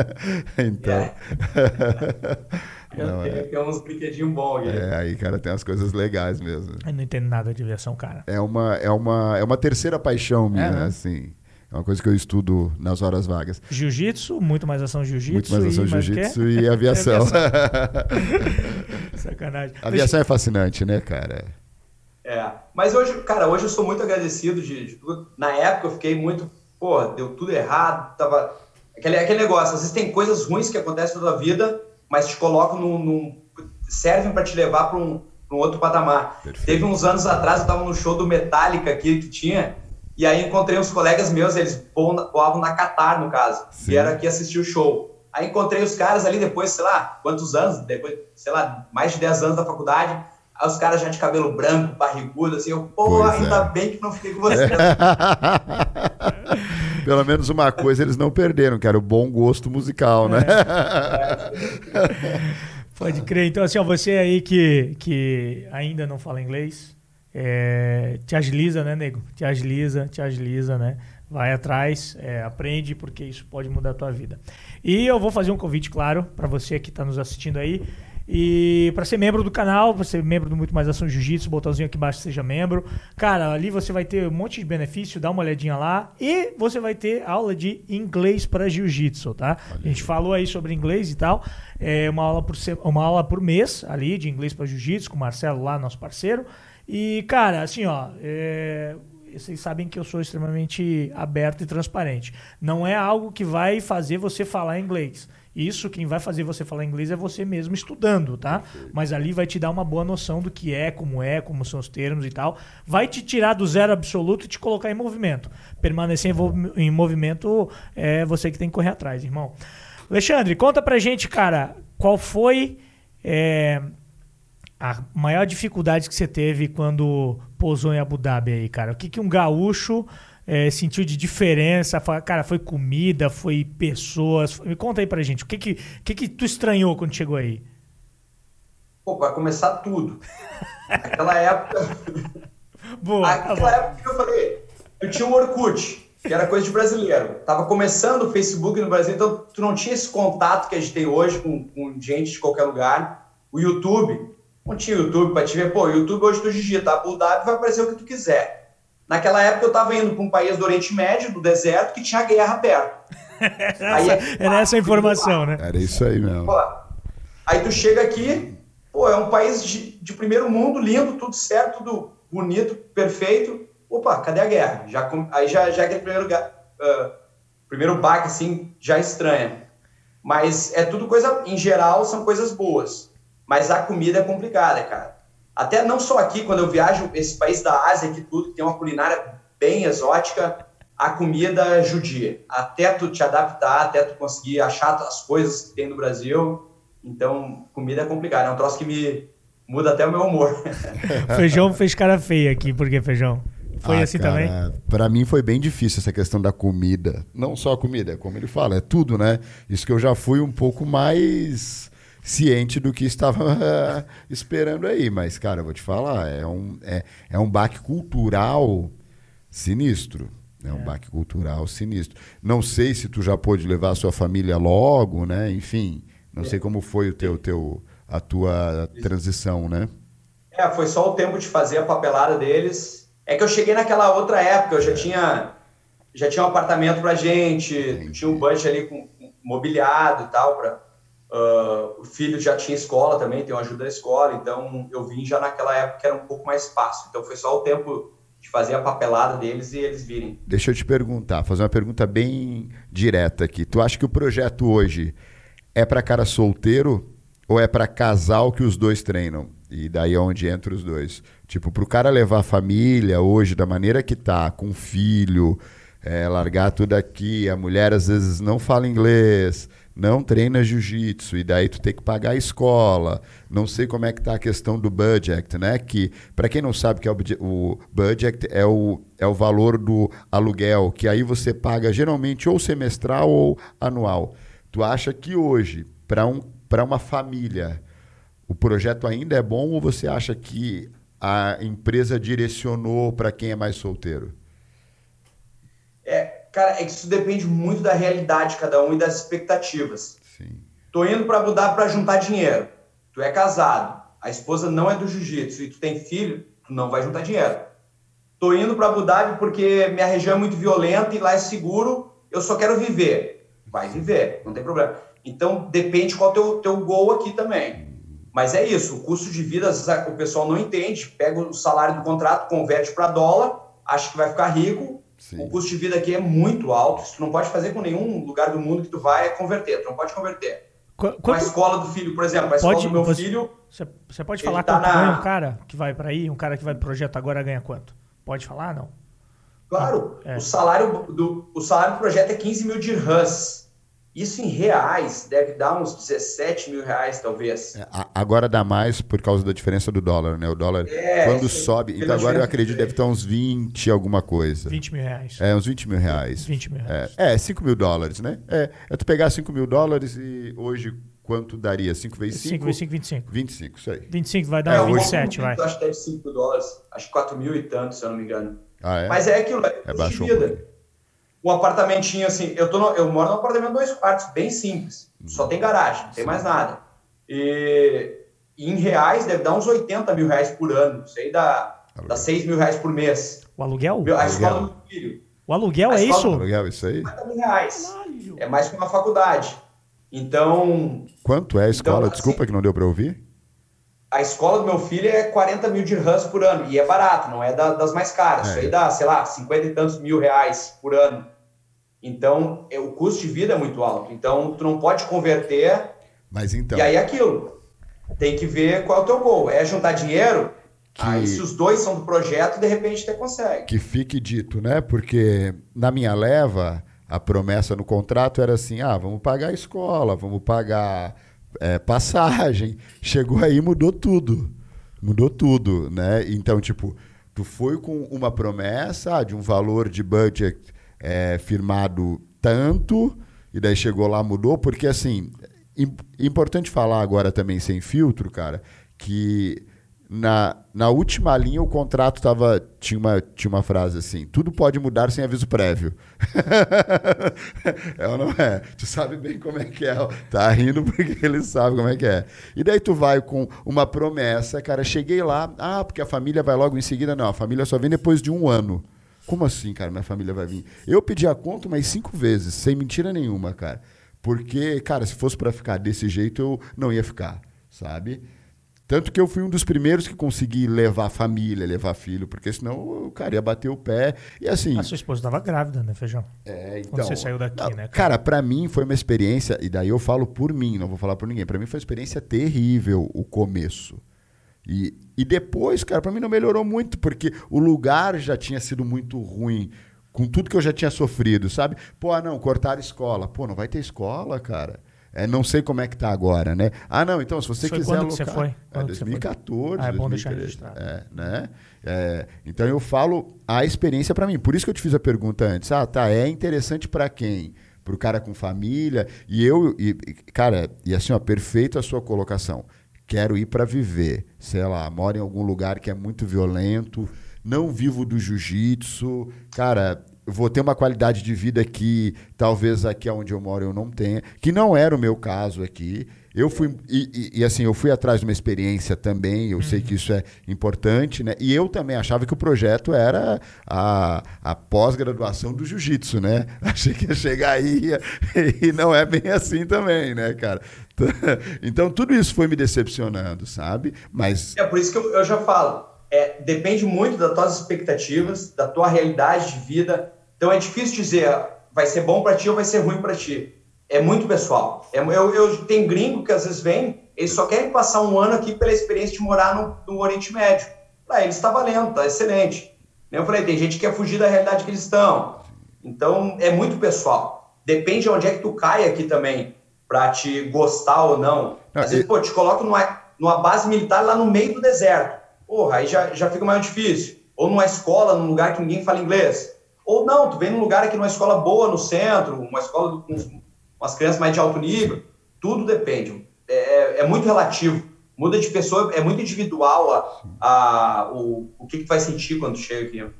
Speaker 2: então. Não,
Speaker 3: tem,
Speaker 2: é,
Speaker 3: tem uns brinquedinhos bons aqui.
Speaker 2: é, aí, cara, tem umas coisas legais mesmo.
Speaker 1: Eu não entendo nada de aviação, cara.
Speaker 2: É uma, é uma, é uma terceira paixão minha,
Speaker 1: É, né?
Speaker 2: assim. É uma coisa que eu estudo nas horas vagas.
Speaker 1: Jiu-jitsu, muito mais ação jiu-jitsu.
Speaker 2: Muito mais ação jiu-jitsu e aviação.
Speaker 1: Sacanagem.
Speaker 2: A aviação é fascinante, né, cara?
Speaker 3: É. Mas hoje, cara, hoje eu sou muito agradecido de, de tudo. Na época eu fiquei muito, pô, deu tudo errado, tava. Aquele, aquele negócio, às vezes tem coisas ruins que acontecem na tua vida, mas te colocam num. num servem para te levar para um, pra um outro patamar.
Speaker 2: Perfeito.
Speaker 3: Teve uns anos atrás, eu tava no show do Metallica aqui que tinha, e aí encontrei uns colegas meus, eles voavam na Qatar, no caso,
Speaker 2: Sim.
Speaker 3: e era aqui assistir o show. Aí encontrei os caras ali depois, sei lá, quantos anos, depois, sei lá, mais de 10 anos da faculdade, aí os caras já de cabelo branco, barrigudo, assim, eu, pô,
Speaker 2: Pois
Speaker 3: ainda
Speaker 2: é.
Speaker 3: bem que não fiquei com você.
Speaker 2: Pelo menos uma coisa eles não perderam, que era o bom gosto musical, né?
Speaker 1: Pode crer. Então, assim, ó, você aí que, que ainda não fala inglês, é, te agiliza, né, nego? Te agiliza, te agiliza, né? Vai atrás, é, aprende, porque isso pode mudar a tua vida. E eu vou fazer um convite, claro, para você que está nos assistindo aí. E para ser membro do canal, para ser membro do Muito Mais Ação Jiu-Jitsu, botãozinho aqui embaixo, seja membro. Cara, ali você vai ter um monte de benefício, dá uma olhadinha lá. E você vai ter aula de inglês para Jiu-Jitsu, tá? A gente falou aí sobre inglês e tal. É uma aula por, uma aula por mês ali de inglês para Jiu-Jitsu com o Marcelo lá, nosso parceiro. E, cara, assim, ó, é, vocês sabem que eu sou extremamente aberto e transparente. Não é algo que vai fazer você falar inglês. Isso, quem vai fazer você falar inglês é você mesmo estudando, tá? Mas ali vai te dar uma boa noção do que é, como é, como são os termos e tal. Vai te tirar do zero absoluto e te colocar em movimento. Permanecer em, movimento é você que tem que correr atrás, irmão. Alexandre, conta pra gente, cara, qual foi é, a maior dificuldade que você teve quando pousou em Abu Dhabi aí, cara? O que, que um gaúcho é, sentiu de diferença? Cara, foi comida, foi pessoas? Me conta aí pra gente. O que que, que, que tu estranhou quando chegou aí?
Speaker 3: Pô, vai começar tudo. Naquela época,
Speaker 1: Boa, tá bom.
Speaker 3: Aquela época que eu falei, eu tinha o Orkut, que era coisa de brasileiro. Tava começando o Facebook no Brasil, então tu não tinha esse contato que a gente tem hoje com, com gente de qualquer lugar. O YouTube, não tinha YouTube pra te ver. Pô, o YouTube hoje tu digita Abu Dhabi, vai aparecer o que tu quiser. Naquela época eu tava indo pra um país do Oriente Médio, do deserto, que tinha guerra perto. Aí é-
Speaker 1: Era essa a informação, né?
Speaker 2: Era isso aí mesmo.
Speaker 3: Pô, aí tu chega aqui, pô, é um país de, de primeiro mundo, lindo, tudo certo, tudo bonito, perfeito. Opa, cadê a guerra? Já, com- aí já, já é aquele primeiro, ah, primeiro baque, assim, já estranha. Mas é tudo coisa, em geral, são coisas boas. Mas a comida é complicada, cara. Até não só aqui, quando eu viajo esse país da Ásia, que tudo que tem uma culinária bem exótica, a comida é judia. Até tu te adaptar, até tu conseguir achar as coisas que tem no Brasil. Então, comida é complicada. É um troço que me muda até o meu humor.
Speaker 1: Feijão fez cara feia aqui, por que feijão? Foi
Speaker 2: Ah,
Speaker 1: assim
Speaker 2: cara,
Speaker 1: também?
Speaker 2: Pra mim foi bem difícil essa questão da comida. Não só a comida, é como ele fala, é tudo, né? Isso que eu já fui um pouco mais ciente do que estava esperando aí. Mas, cara, eu vou te falar, é um, é, é um baque cultural sinistro. É um é. baque cultural sinistro. Não sei se tu já pôde levar a sua família logo, né? Enfim, não é. sei como foi o teu, teu, a tua transição, né?
Speaker 3: É, foi só o tempo de fazer a papelada deles. É que eu cheguei naquela outra época, eu já tinha já tinha um apartamento pra gente, Entendi. tinha um budget ali com, com mobiliado e tal para Uh, o filho já tinha escola também, tem uma ajuda da escola, então eu vim já naquela época que era um pouco mais fácil. Então foi só o tempo de fazer a papelada deles e eles virem.
Speaker 2: Deixa eu te perguntar, fazer uma pergunta bem direta aqui. Tu acha que o projeto hoje é para cara solteiro ou é para casal que os dois treinam? E daí é onde entra os dois. Tipo, para o cara levar a família hoje da maneira que tá, com filho, é, largar tudo aqui, a mulher às vezes não fala inglês, não treina jiu-jitsu e daí tu tem que pagar a escola. Não sei como é que tá a questão do budget, né? Que para quem não sabe que é o, o budget é o, é o valor do aluguel, que aí você paga geralmente ou semestral ou anual. Tu acha que hoje para um para uma família o projeto ainda é bom ou você acha que a empresa direcionou para quem é mais solteiro?
Speaker 3: É, Cara, é que isso depende muito da realidade de cada um e das expectativas. Sim. Tô indo para Abu Dhabi para juntar dinheiro. Tu é casado, a esposa não é do jiu-jitsu e tu tem filho, tu não vai juntar dinheiro. Tô indo para Abu Dhabi porque minha região é muito violenta e lá é seguro, eu só quero viver. Vai viver, não tem problema. Então depende qual é o teu, teu gol aqui também. Mas é isso, o custo de vida, o pessoal não entende, pega o salário do contrato, converte para dólar, acha que vai ficar rico, Sim. O custo de vida aqui é muito alto. Isso tu não pode fazer com nenhum lugar do mundo que tu vai é converter. Tu não pode converter. Qu com a escola do filho, por exemplo, a escola pode, do meu você, filho.
Speaker 1: Você pode falar tá quanto na... ganha um cara que vai para aí? Um cara que vai pro projeto agora ganha quanto? Pode falar, não?
Speaker 3: Claro. é. o, salário do, o salário do projeto é 15 mil dirhams. Isso em reais deve dar uns 17 mil reais, talvez. É,
Speaker 2: agora dá mais por causa da diferença do dólar, né? O dólar, é, quando sobe. Então agora eu acredito deve estar uns 20 alguma coisa.
Speaker 1: 20 mil reais.
Speaker 2: É, uns 20 mil reais.
Speaker 1: 20 mil reais.
Speaker 2: É, é 5 mil dólares, né? É, é tu pegar 5 mil dólares e hoje quanto daria? 5 vezes 5?
Speaker 1: 5 vezes 5, 25.
Speaker 2: 25, isso aí.
Speaker 1: 25 vai dar é, 27, vai.
Speaker 3: Acho que deve 5 dólares. Acho que 4 mil e tanto, se eu não me engano. Ah, é? Mas é aquilo, é, é baixo vida um apartamentinho assim. Eu, tô no, eu moro num apartamento dois quartos, bem simples. Só tem garagem, não tem mais nada. E, e, em reais deve dar uns 80 mil reais por ano. Isso aí dá, dá 6 mil reais por mês.
Speaker 1: O aluguel?
Speaker 3: A escola do filho.
Speaker 1: O aluguel é isso? O
Speaker 2: aluguel, isso aí?
Speaker 3: 50 mil reais. É mais que uma faculdade. Então.
Speaker 2: Quanto é a escola? Então, Desculpa assim, que não deu para ouvir
Speaker 3: a escola do meu filho é 40 mil de dirhams por ano, e é barato, não é da, das mais caras. É. Isso aí dá, sei lá, 50 e tantos mil reais por ano. Então, é, o custo de vida é muito alto. Então, tu não pode converter.
Speaker 2: Mas então.
Speaker 3: E aí é aquilo. Tem que ver qual é o teu gol. É juntar dinheiro? Que... Aí, se os dois são do projeto, de repente você consegue.
Speaker 2: Que fique dito, né? Porque na minha leva, a promessa no contrato era assim: ah, vamos pagar a escola, vamos pagar é, passagem. Chegou aí mudou tudo. Mudou tudo, né? Então, tipo, tu foi com uma promessa de um valor de budget é, firmado tanto, e daí chegou lá, mudou, porque assim, importante falar agora também sem filtro, cara, que na, na última linha o contrato tava, tinha, uma, tinha uma frase assim: tudo pode mudar sem aviso prévio. é ou não é? Tu sabe bem como é que é. Tá rindo porque ele sabe como é que é. E daí tu vai com uma promessa, cara. Cheguei lá, ah, porque a família vai logo em seguida. Não, a família só vem depois de um ano. Como assim, cara? Minha família vai vir? Eu pedi a conta mais cinco vezes, sem mentira nenhuma, cara. Porque, cara, se fosse para ficar desse jeito, eu não ia ficar, sabe? Tanto que eu fui um dos primeiros que consegui levar família, levar filho, porque senão o cara ia bater o pé. E assim.
Speaker 1: A sua esposa estava grávida, né, Feijão?
Speaker 2: É, então.
Speaker 1: Quando você saiu daqui,
Speaker 2: não,
Speaker 1: né? Cara,
Speaker 2: cara para mim foi uma experiência, e daí eu falo por mim, não vou falar por ninguém. Para mim foi uma experiência terrível o começo. E, e depois, cara, para mim não melhorou muito, porque o lugar já tinha sido muito ruim, com tudo que eu já tinha sofrido, sabe? Pô, ah, não, cortar a escola. Pô, não vai ter escola, cara. É, não sei como é que tá agora, né? Ah, não, então, se você
Speaker 1: foi
Speaker 2: quiser
Speaker 1: quando alocar... você foi?
Speaker 2: É, 2014.
Speaker 1: Ah, é bom
Speaker 2: 2013,
Speaker 1: deixar registrado.
Speaker 2: É, né? É, então, eu falo a experiência para mim. Por isso que eu te fiz a pergunta antes. Ah, tá, é interessante para quem? pro cara com família. E eu, e, cara, e assim, ó, perfeito a sua colocação. Quero ir para viver, sei lá, moro em algum lugar que é muito violento, não vivo do jiu-jitsu, cara, vou ter uma qualidade de vida que talvez aqui onde eu moro eu não tenha, que não era o meu caso aqui. Eu fui e, e, e, assim eu fui atrás de uma experiência também. Eu uhum. sei que isso é importante, né? E eu também achava que o projeto era a, a pós-graduação do jiu-jitsu, né? Achei que ia chegar aí e não é bem assim também, né, cara? Então tudo isso foi me decepcionando, sabe? Mas
Speaker 3: é por isso que eu, eu já falo. É, depende muito das tuas expectativas, da tua realidade de vida. Então é difícil dizer vai ser bom para ti ou vai ser ruim para ti é muito pessoal. É, eu, eu tenho gringo que às vezes vem, eles só querem passar um ano aqui pela experiência de morar no, no Oriente Médio. Para eles está valendo, está excelente. Eu falei, tem gente que quer fugir da realidade que eles estão. Então, é muito pessoal. Depende de onde é que tu cai aqui também, para te gostar ou não. Às vezes, pô, te coloco numa, numa base militar lá no meio do deserto. Porra, aí já, já fica mais difícil. Ou numa escola, num lugar que ninguém fala inglês. Ou não, tu vem num lugar aqui, numa escola boa no centro, uma escola com umas crianças mais de alto nível, tudo depende. É, é, é muito relativo. Muda de pessoa, é muito individual a, a, o, o que, que vai sentir quando chega aqui.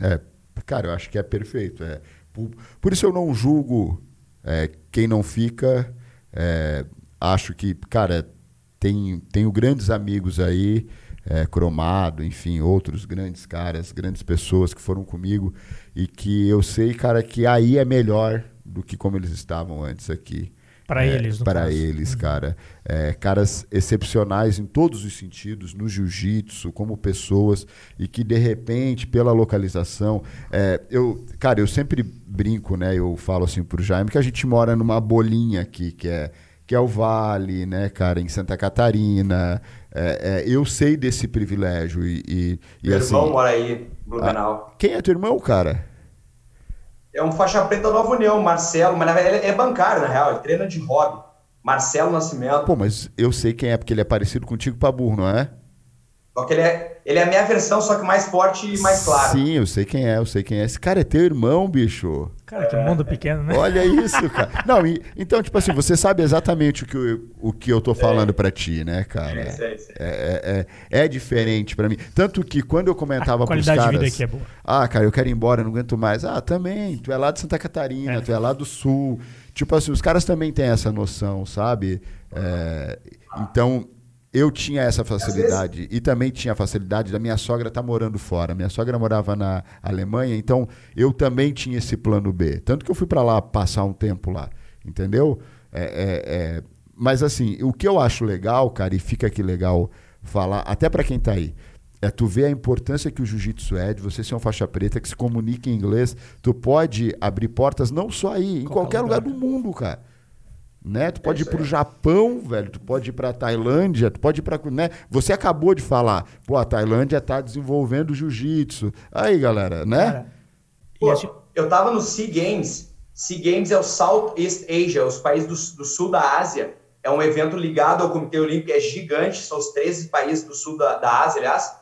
Speaker 2: É, cara, eu acho que é perfeito. É, por, por isso eu não julgo é, quem não fica. É, acho que, cara, tem, tenho grandes amigos aí, é, Cromado, enfim, outros grandes caras, grandes pessoas que foram comigo e que eu sei, cara, que aí é melhor do que como eles estavam antes aqui.
Speaker 1: Para é, eles,
Speaker 2: Para eles, uhum. cara. É, caras excepcionais em todos os sentidos, no jiu-jitsu, como pessoas, e que de repente, pela localização. É, eu, cara, eu sempre brinco, né? Eu falo assim pro Jaime que a gente mora numa bolinha aqui, que é, que é o Vale, né, cara, em Santa Catarina. É, é, eu sei desse privilégio. E, e, e
Speaker 3: Meu
Speaker 2: assim,
Speaker 3: irmão mora aí, Blumenau.
Speaker 2: A, quem é teu irmão, cara?
Speaker 3: é um faixa preta Nova União, Marcelo, mas na verdade ele é bancário, na real, ele treina de hobby. Marcelo Nascimento.
Speaker 2: Pô, mas eu sei quem é, porque ele é parecido contigo pra burro, não é?
Speaker 3: Só que ele é, ele é a minha versão, só que mais forte e mais claro.
Speaker 2: Sim, eu sei quem é, eu sei quem é. Esse cara é teu irmão, bicho.
Speaker 1: Cara, que mundo pequeno, né?
Speaker 2: Olha isso, cara. Não, e, então, tipo assim, você sabe exatamente o que eu, o que eu tô falando é. pra ti, né, cara? É, é, é, é, é diferente pra mim. Tanto que quando eu comentava pros caras... A qualidade de vida aqui é boa. Ah, cara, eu quero ir embora, não aguento mais. Ah, também, tu é lá de Santa Catarina, é. tu é lá do Sul. Tipo assim, os caras também têm essa noção, sabe? É, então, eu tinha essa facilidade vezes... e também tinha a facilidade da minha sogra estar tá morando fora. Minha sogra morava na Alemanha, então eu também tinha esse plano B. Tanto que eu fui para lá passar um tempo lá, entendeu? É, é, é... Mas assim, o que eu acho legal, cara, e fica aqui legal falar, até para quem está aí, é tu ver a importância que o jiu-jitsu é, de você ser um faixa preta, que se comunica em inglês, tu pode abrir portas não só aí, em qualquer, qualquer lugar do mundo, cara né? Tu pode é ir para o Japão, velho, tu pode ir para a Tailândia, tu pode ir para, né? Você acabou de falar, pô, a Tailândia está desenvolvendo jiu-jitsu. Aí, galera, né? Cara,
Speaker 3: pô, eu tava no Sea Games. Sea Games é o Southeast Asia, os países do, do sul da Ásia. É um evento ligado ao Comitê Olímpico, é gigante, são os 13 países do sul da, da Ásia, aliás.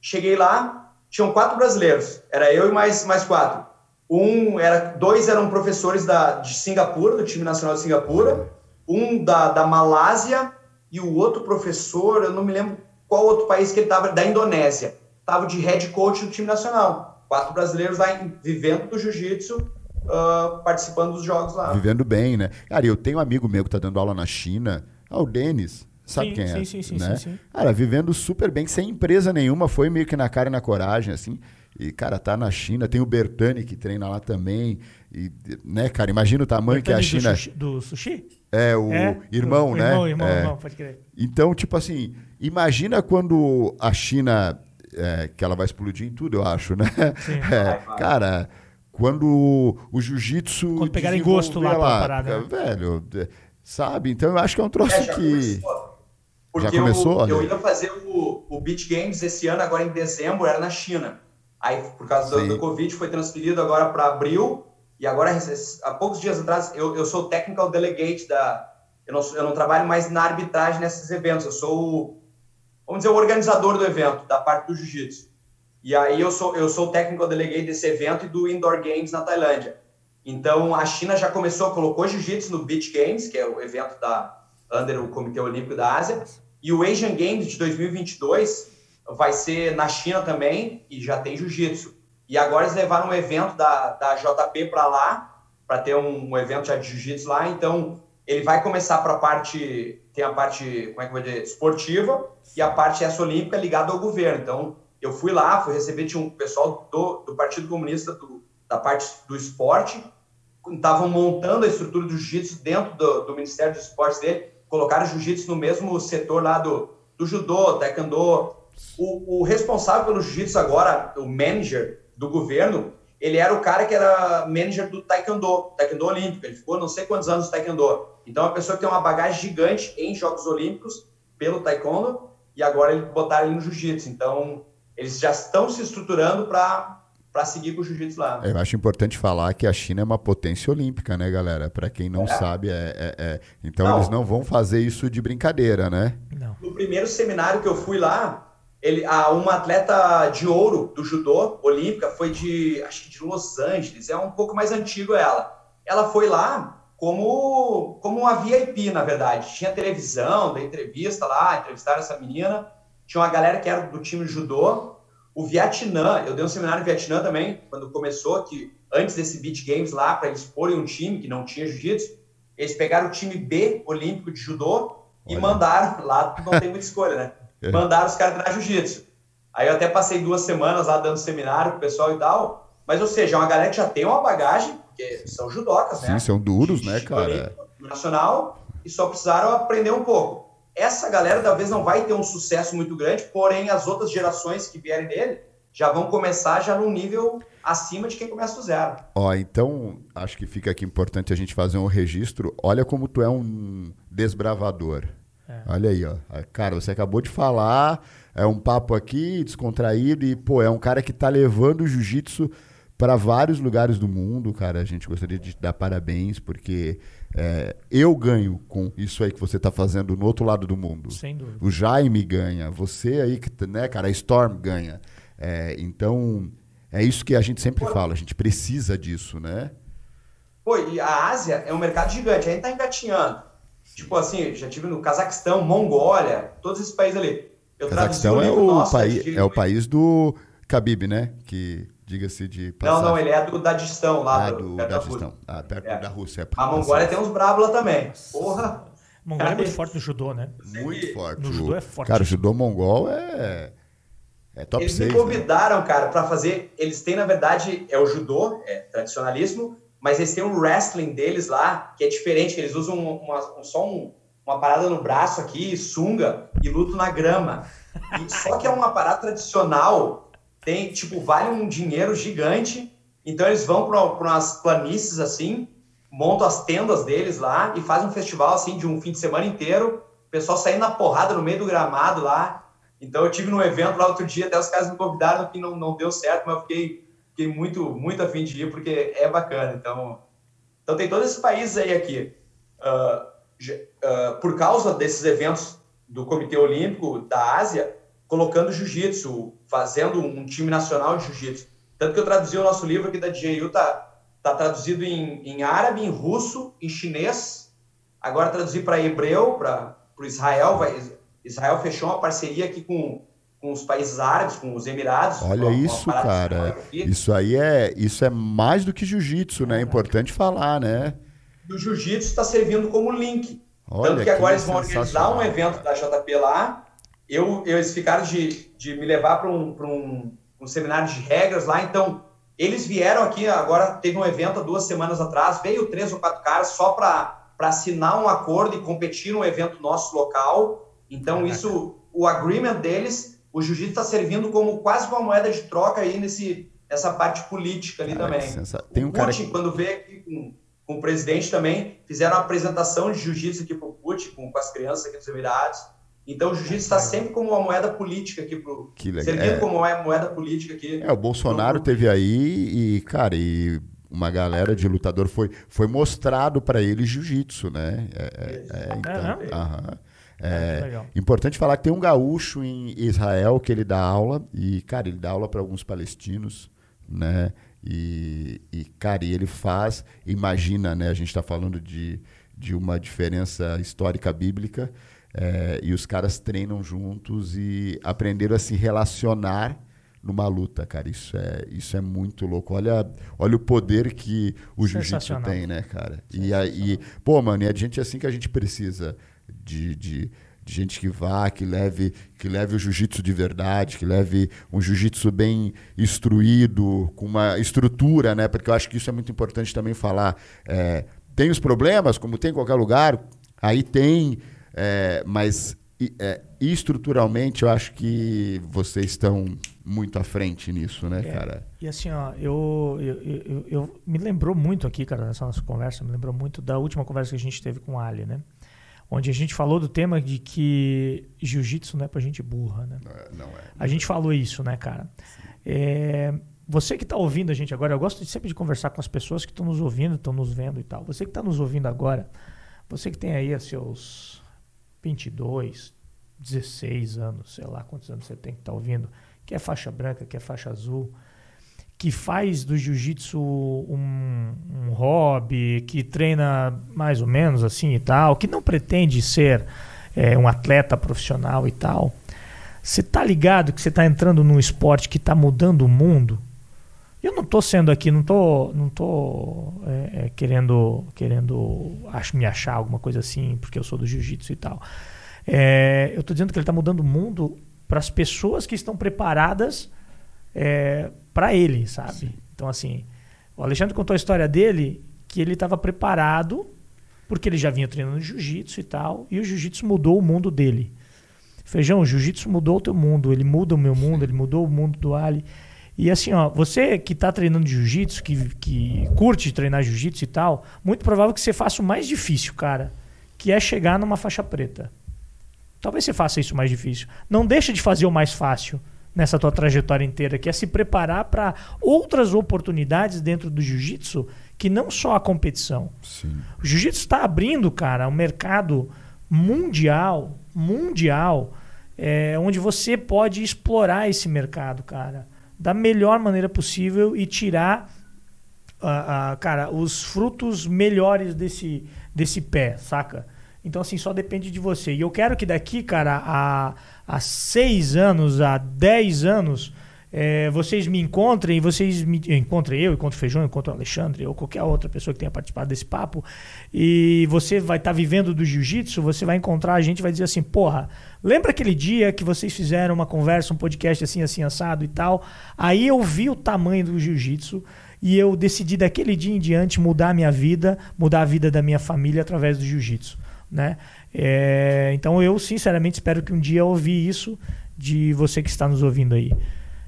Speaker 3: Cheguei lá, tinham quatro brasileiros, era eu e mais, mais quatro. Um era, dois eram professores da, de Singapura, do time nacional de Singapura, um da, da Malásia e o outro professor, eu não me lembro qual outro país que ele estava, da Indonésia, estava de head coach do time nacional. Quatro brasileiros lá vivendo do jiu-jitsu, uh, participando dos jogos lá.
Speaker 2: Vivendo bem, né? Cara, eu tenho um amigo meu que está dando aula na China, ah, o Denis. Sabe sim, quem é? Sim, sim, né? sim, sim. Cara, vivendo super bem, sem empresa nenhuma, foi meio que na cara e na coragem, assim. E, cara, tá na China, tem o Bertani que treina lá também. E, né, cara, imagina o tamanho Bertani que é a China.
Speaker 1: Do sushi? Do sushi?
Speaker 2: É, o é? irmão, o, né?
Speaker 1: Irmão, irmão,
Speaker 2: é.
Speaker 1: irmão, pode crer.
Speaker 2: Então, tipo assim, imagina quando a China. É, que ela vai explodir em tudo, eu acho, né? Sim. É, cara, quando o jiu-jitsu.
Speaker 1: Quando pegarem gosto lá, lá parada.
Speaker 2: Né? Velho, sabe? Então eu acho que é um troço é, que.
Speaker 3: Porque já começou? Eu, eu ia fazer o, o Beach Games esse ano, agora em dezembro, era na China. Aí, por causa do, do, Covid, foi transferido agora para abril. E agora, há poucos dias atrás, eu, eu sou o technical delegate da. Eu não, eu não trabalho mais na arbitragem nesses eventos. Eu sou o, vamos dizer, o organizador do evento, da parte do jiu-jitsu. E aí eu sou, eu sou o technical delegate desse evento e do Indoor Games na Tailândia. Então, a China já começou, colocou jiu-jitsu no Beach Games, que é o evento da under o Comitê Olímpico da Ásia, e o Asian Games de 2022 vai ser na China também, e já tem jiu-jitsu. E agora eles levaram um evento da, da JP para lá, para ter um, um, evento já de jiu-jitsu lá, então ele vai começar para a parte, tem a parte, como é que vai dizer, esportiva, e a parte essa olímpica ligada ao governo. Então, eu fui lá, fui receber, tinha um pessoal do, do Partido Comunista, do, da parte do esporte, estavam montando a estrutura do jiu-jitsu dentro do, do, Ministério dos Esportes dele, colocaram jiu-jitsu no mesmo setor lá do, do judô, taekwondo. O, o responsável pelo jiu-jitsu agora, o manager do governo, ele era o cara que era manager do taekwondo, taekwondo olímpico. Ele ficou não sei quantos anos no taekwondo. Então, é uma pessoa que tem uma bagagem gigante em Jogos Olímpicos pelo taekwondo e agora ele botaram ele no jiu-jitsu. Então, eles já estão se estruturando para para seguir com o jiu-jitsu lá.
Speaker 2: Eu acho importante falar que a China é uma potência olímpica, né, galera? Para quem não é. sabe, é, é, é, então não. eles não vão fazer isso de brincadeira, né?
Speaker 3: Não. No primeiro seminário que eu fui lá, ele, a, uma atleta de ouro do judô olímpica foi de, acho que de Los Angeles, é um pouco mais antigo ela. Ela foi lá como, como uma VIP, na verdade. Tinha televisão, da entrevista lá, entrevistaram essa menina. Tinha uma galera que era do time de judô o Vietnã, eu dei um seminário no Vietnã também, quando começou, que antes desse Beach Games lá, para eles porem um time que não tinha jiu-jitsu, eles pegaram o time B olímpico de judô e mandaram, lá não tem muita escolha, né? É. Mandaram os caras treinar jiu-jitsu. Aí eu até passei duas semanas lá dando seminário pro pessoal e tal, mas ou seja, é uma galera que já tem uma bagagem, porque são judocas,
Speaker 2: né? Sim, são duros, né, cara?
Speaker 3: Nacional, e só precisaram aprender um pouco essa galera talvez não vai ter um sucesso muito grande, porém as outras gerações que vierem dele já vão começar já num nível acima de quem começa do zero.
Speaker 2: Ó, então acho que fica aqui importante a gente fazer um registro. Olha como tu é um desbravador. É. Olha aí, ó. Cara, você acabou de falar, é um papo aqui descontraído e, pô, é um cara que tá levando o jiu-jitsu para vários lugares do mundo, cara. A gente gostaria de te dar parabéns, porque é, eu ganho com isso aí que você está fazendo no outro lado do mundo.
Speaker 1: Sem dúvida.
Speaker 2: O Jaime ganha, você aí, que, né, cara, a Storm ganha. É, então, é isso que a gente sempre fala, a gente precisa disso, né?
Speaker 3: Pô, e a Ásia é um mercado gigante, a gente está engatinhando. Tipo assim, já tive no Cazaquistão, Mongólia, todos esses países ali.
Speaker 2: Eu Cazaquistão é o, país, é o país do Khabib, né? Que diga-se de
Speaker 3: passagem. Não, não, ele é do Dadistão, lá
Speaker 2: ah, do, do Dadistão. Ah, perto é. da Rússia. É
Speaker 3: a Mongólia tem uns bravos lá também. Porra! A
Speaker 1: Mongólia é muito forte no judô, né?
Speaker 2: Muito forte.
Speaker 1: No judô é forte.
Speaker 2: Cara, o judô mongol é... É top
Speaker 3: eles
Speaker 2: 6,
Speaker 3: me né? convidaram, né? cara, para fazer. Eles têm, na verdade, é o judô, é tradicionalismo, mas eles têm um wrestling deles lá, que é diferente, que eles usam uma, só um, uma parada no braço aqui, sunga, e lutam na grama. E, só que é uma parada tradicional tem, tipo, vale um dinheiro gigante. Então eles vão para umas planícies assim, montam as tendas deles lá e fazem um festival assim de um fim de semana inteiro. O pessoal saindo na porrada no meio do gramado lá. Então eu tive num evento lá outro dia, até os caras me convidaram, que não, não deu certo, mas eu fiquei, fiquei muito, muito afim de ir, porque é bacana. Então, então tem todos esses países aí aqui. Uh, uh, por causa desses eventos do Comitê Olímpico da Ásia, colocando jiu-jitsu, fazendo um time nacional de jiu-jitsu. Tanto que eu traduzi o nosso livro aqui da DJU, tá, tá traduzido em, em árabe, em russo, em chinês. Agora traduzi para hebreu, para o Israel. Vai, Israel fechou uma parceria aqui com, com os países árabes, com os Emirados.
Speaker 2: Olha uma, isso, uma cara. Isso aí é, isso é mais do que jiu-jitsu, né? É importante falar, né?
Speaker 3: E o jiu-jitsu está servindo como link. Olha, Tanto que agora eles vão organizar um evento da JP lá, eu, eles ficaram de, de me levar para um, um, um seminário de regras lá, então eles vieram aqui, agora teve um evento há duas semanas atrás, veio três ou quatro caras só para assinar um acordo e competir num evento nosso local. Então, isso, o agreement deles, o jiu-jitsu está servindo como quase uma moeda de troca aí nesse, nessa parte política ali também.
Speaker 2: Tem um o Putin,
Speaker 3: cara que... quando veio aqui com, com o presidente também, fizeram uma apresentação de jiu-jitsu aqui para o Putin, com, com as crianças aqui dos Emirados. Então o jiu-jitsu está sempre como uma moeda política aqui pro. Que legal. Servindo é. como uma moeda política aqui.
Speaker 2: É, o Bolsonaro pro... teve aí e, cara, e uma galera de lutador foi, foi mostrado para ele jiu-jitsu, né? É, é, é então, aham. É, ah, importante falar que tem um gaúcho em Israel que ele dá aula e, cara, ele dá aula para alguns palestinos né? E, e, cara, e ele faz, imagina, né? A gente está falando de, de uma diferença histórica bíblica, é, e os caras treinam juntos e aprenderam a se relacionar numa luta, cara. Isso é, isso é muito louco. Olha, olha o poder que o jiu-jitsu tem, né, cara? E aí, pô, mano, e é de gente assim que a gente precisa de, de, de gente que vá, que leve, que leve o jiu-jitsu de verdade, que leve um jiu-jitsu bem instruído, com uma estrutura, né? Porque eu acho que isso é muito importante também falar. É, tem os problemas, como tem em qualquer lugar, aí tem, é, mas é, estruturalmente eu acho que vocês estão muito à frente nisso, né, é, cara?
Speaker 1: E assim, ó, eu, eu, eu, eu, me lembrou muito aqui, cara, nessa nossa conversa, me lembrou muito da última conversa que a gente teve com o Ali, né? Onde a gente falou do tema de que jiu-jitsu não é pra gente burra, né?
Speaker 2: Não é. Não é.
Speaker 1: A gente falou isso, né, cara? É, você que está ouvindo a gente agora, eu gosto de, sempre de conversar com as pessoas que estão nos ouvindo, estão nos vendo e tal. Você que está nos ouvindo agora, você que tem aí seus 22, 16 anos, sei lá quantos anos você tem que estar tá ouvindo, que é faixa branca, que é faixa azul, que faz do jiu-jitsu um, um hobby, que treina mais ou menos assim e tal, que não pretende ser é, um atleta profissional e tal. Você tá ligado que você está entrando num esporte que está mudando o mundo? Eu não estou sendo aqui, não estou não tô, é, é, querendo, querendo acho, me achar alguma coisa assim, porque eu sou do jiu-jitsu e tal. É, eu estou dizendo que ele está mudando o mundo para as pessoas que estão preparadas é, para ele, sabe? Sim. Então, assim, o Alexandre contou a história dele, que ele estava preparado, porque ele já vinha treinando jiu-jitsu e tal, e o jiu-jitsu mudou o mundo dele. Feijão, o jiu-jitsu mudou o teu mundo, ele muda o meu mundo, ele mudou o mundo do Ali. E assim, ó, você que está treinando jiu-jitsu, que, que curte treinar jiu-jitsu e tal, muito provável que você faça o mais difícil, cara, que é chegar numa faixa preta. Talvez você faça isso mais difícil. Não deixa de fazer o mais fácil nessa tua trajetória inteira, que é se preparar para outras oportunidades dentro do jiu-jitsu, que não só a competição.
Speaker 2: Sim.
Speaker 1: O jiu-jitsu está abrindo, cara, um mercado mundial, mundial, é, onde você pode explorar esse mercado, cara da melhor maneira possível e tirar, uh, uh, cara, os frutos melhores desse, desse pé, saca? Então, assim, só depende de você. E eu quero que daqui, cara, a, a seis anos, a dez anos, é, vocês me encontrem, vocês me encontrem eu, encontro Feijão, encontro Alexandre ou qualquer outra pessoa que tenha participado desse papo, e você vai estar tá vivendo do jiu-jitsu, você vai encontrar a gente vai dizer assim, porra, lembra aquele dia que vocês fizeram uma conversa, um podcast assim, assim, assado e tal? Aí eu vi o tamanho do jiu-jitsu e eu decidi daquele dia em diante mudar a minha vida, mudar a vida da minha família através do jiu-jitsu, né? É, então eu sinceramente espero que um dia eu ouvi isso de você que está nos ouvindo aí.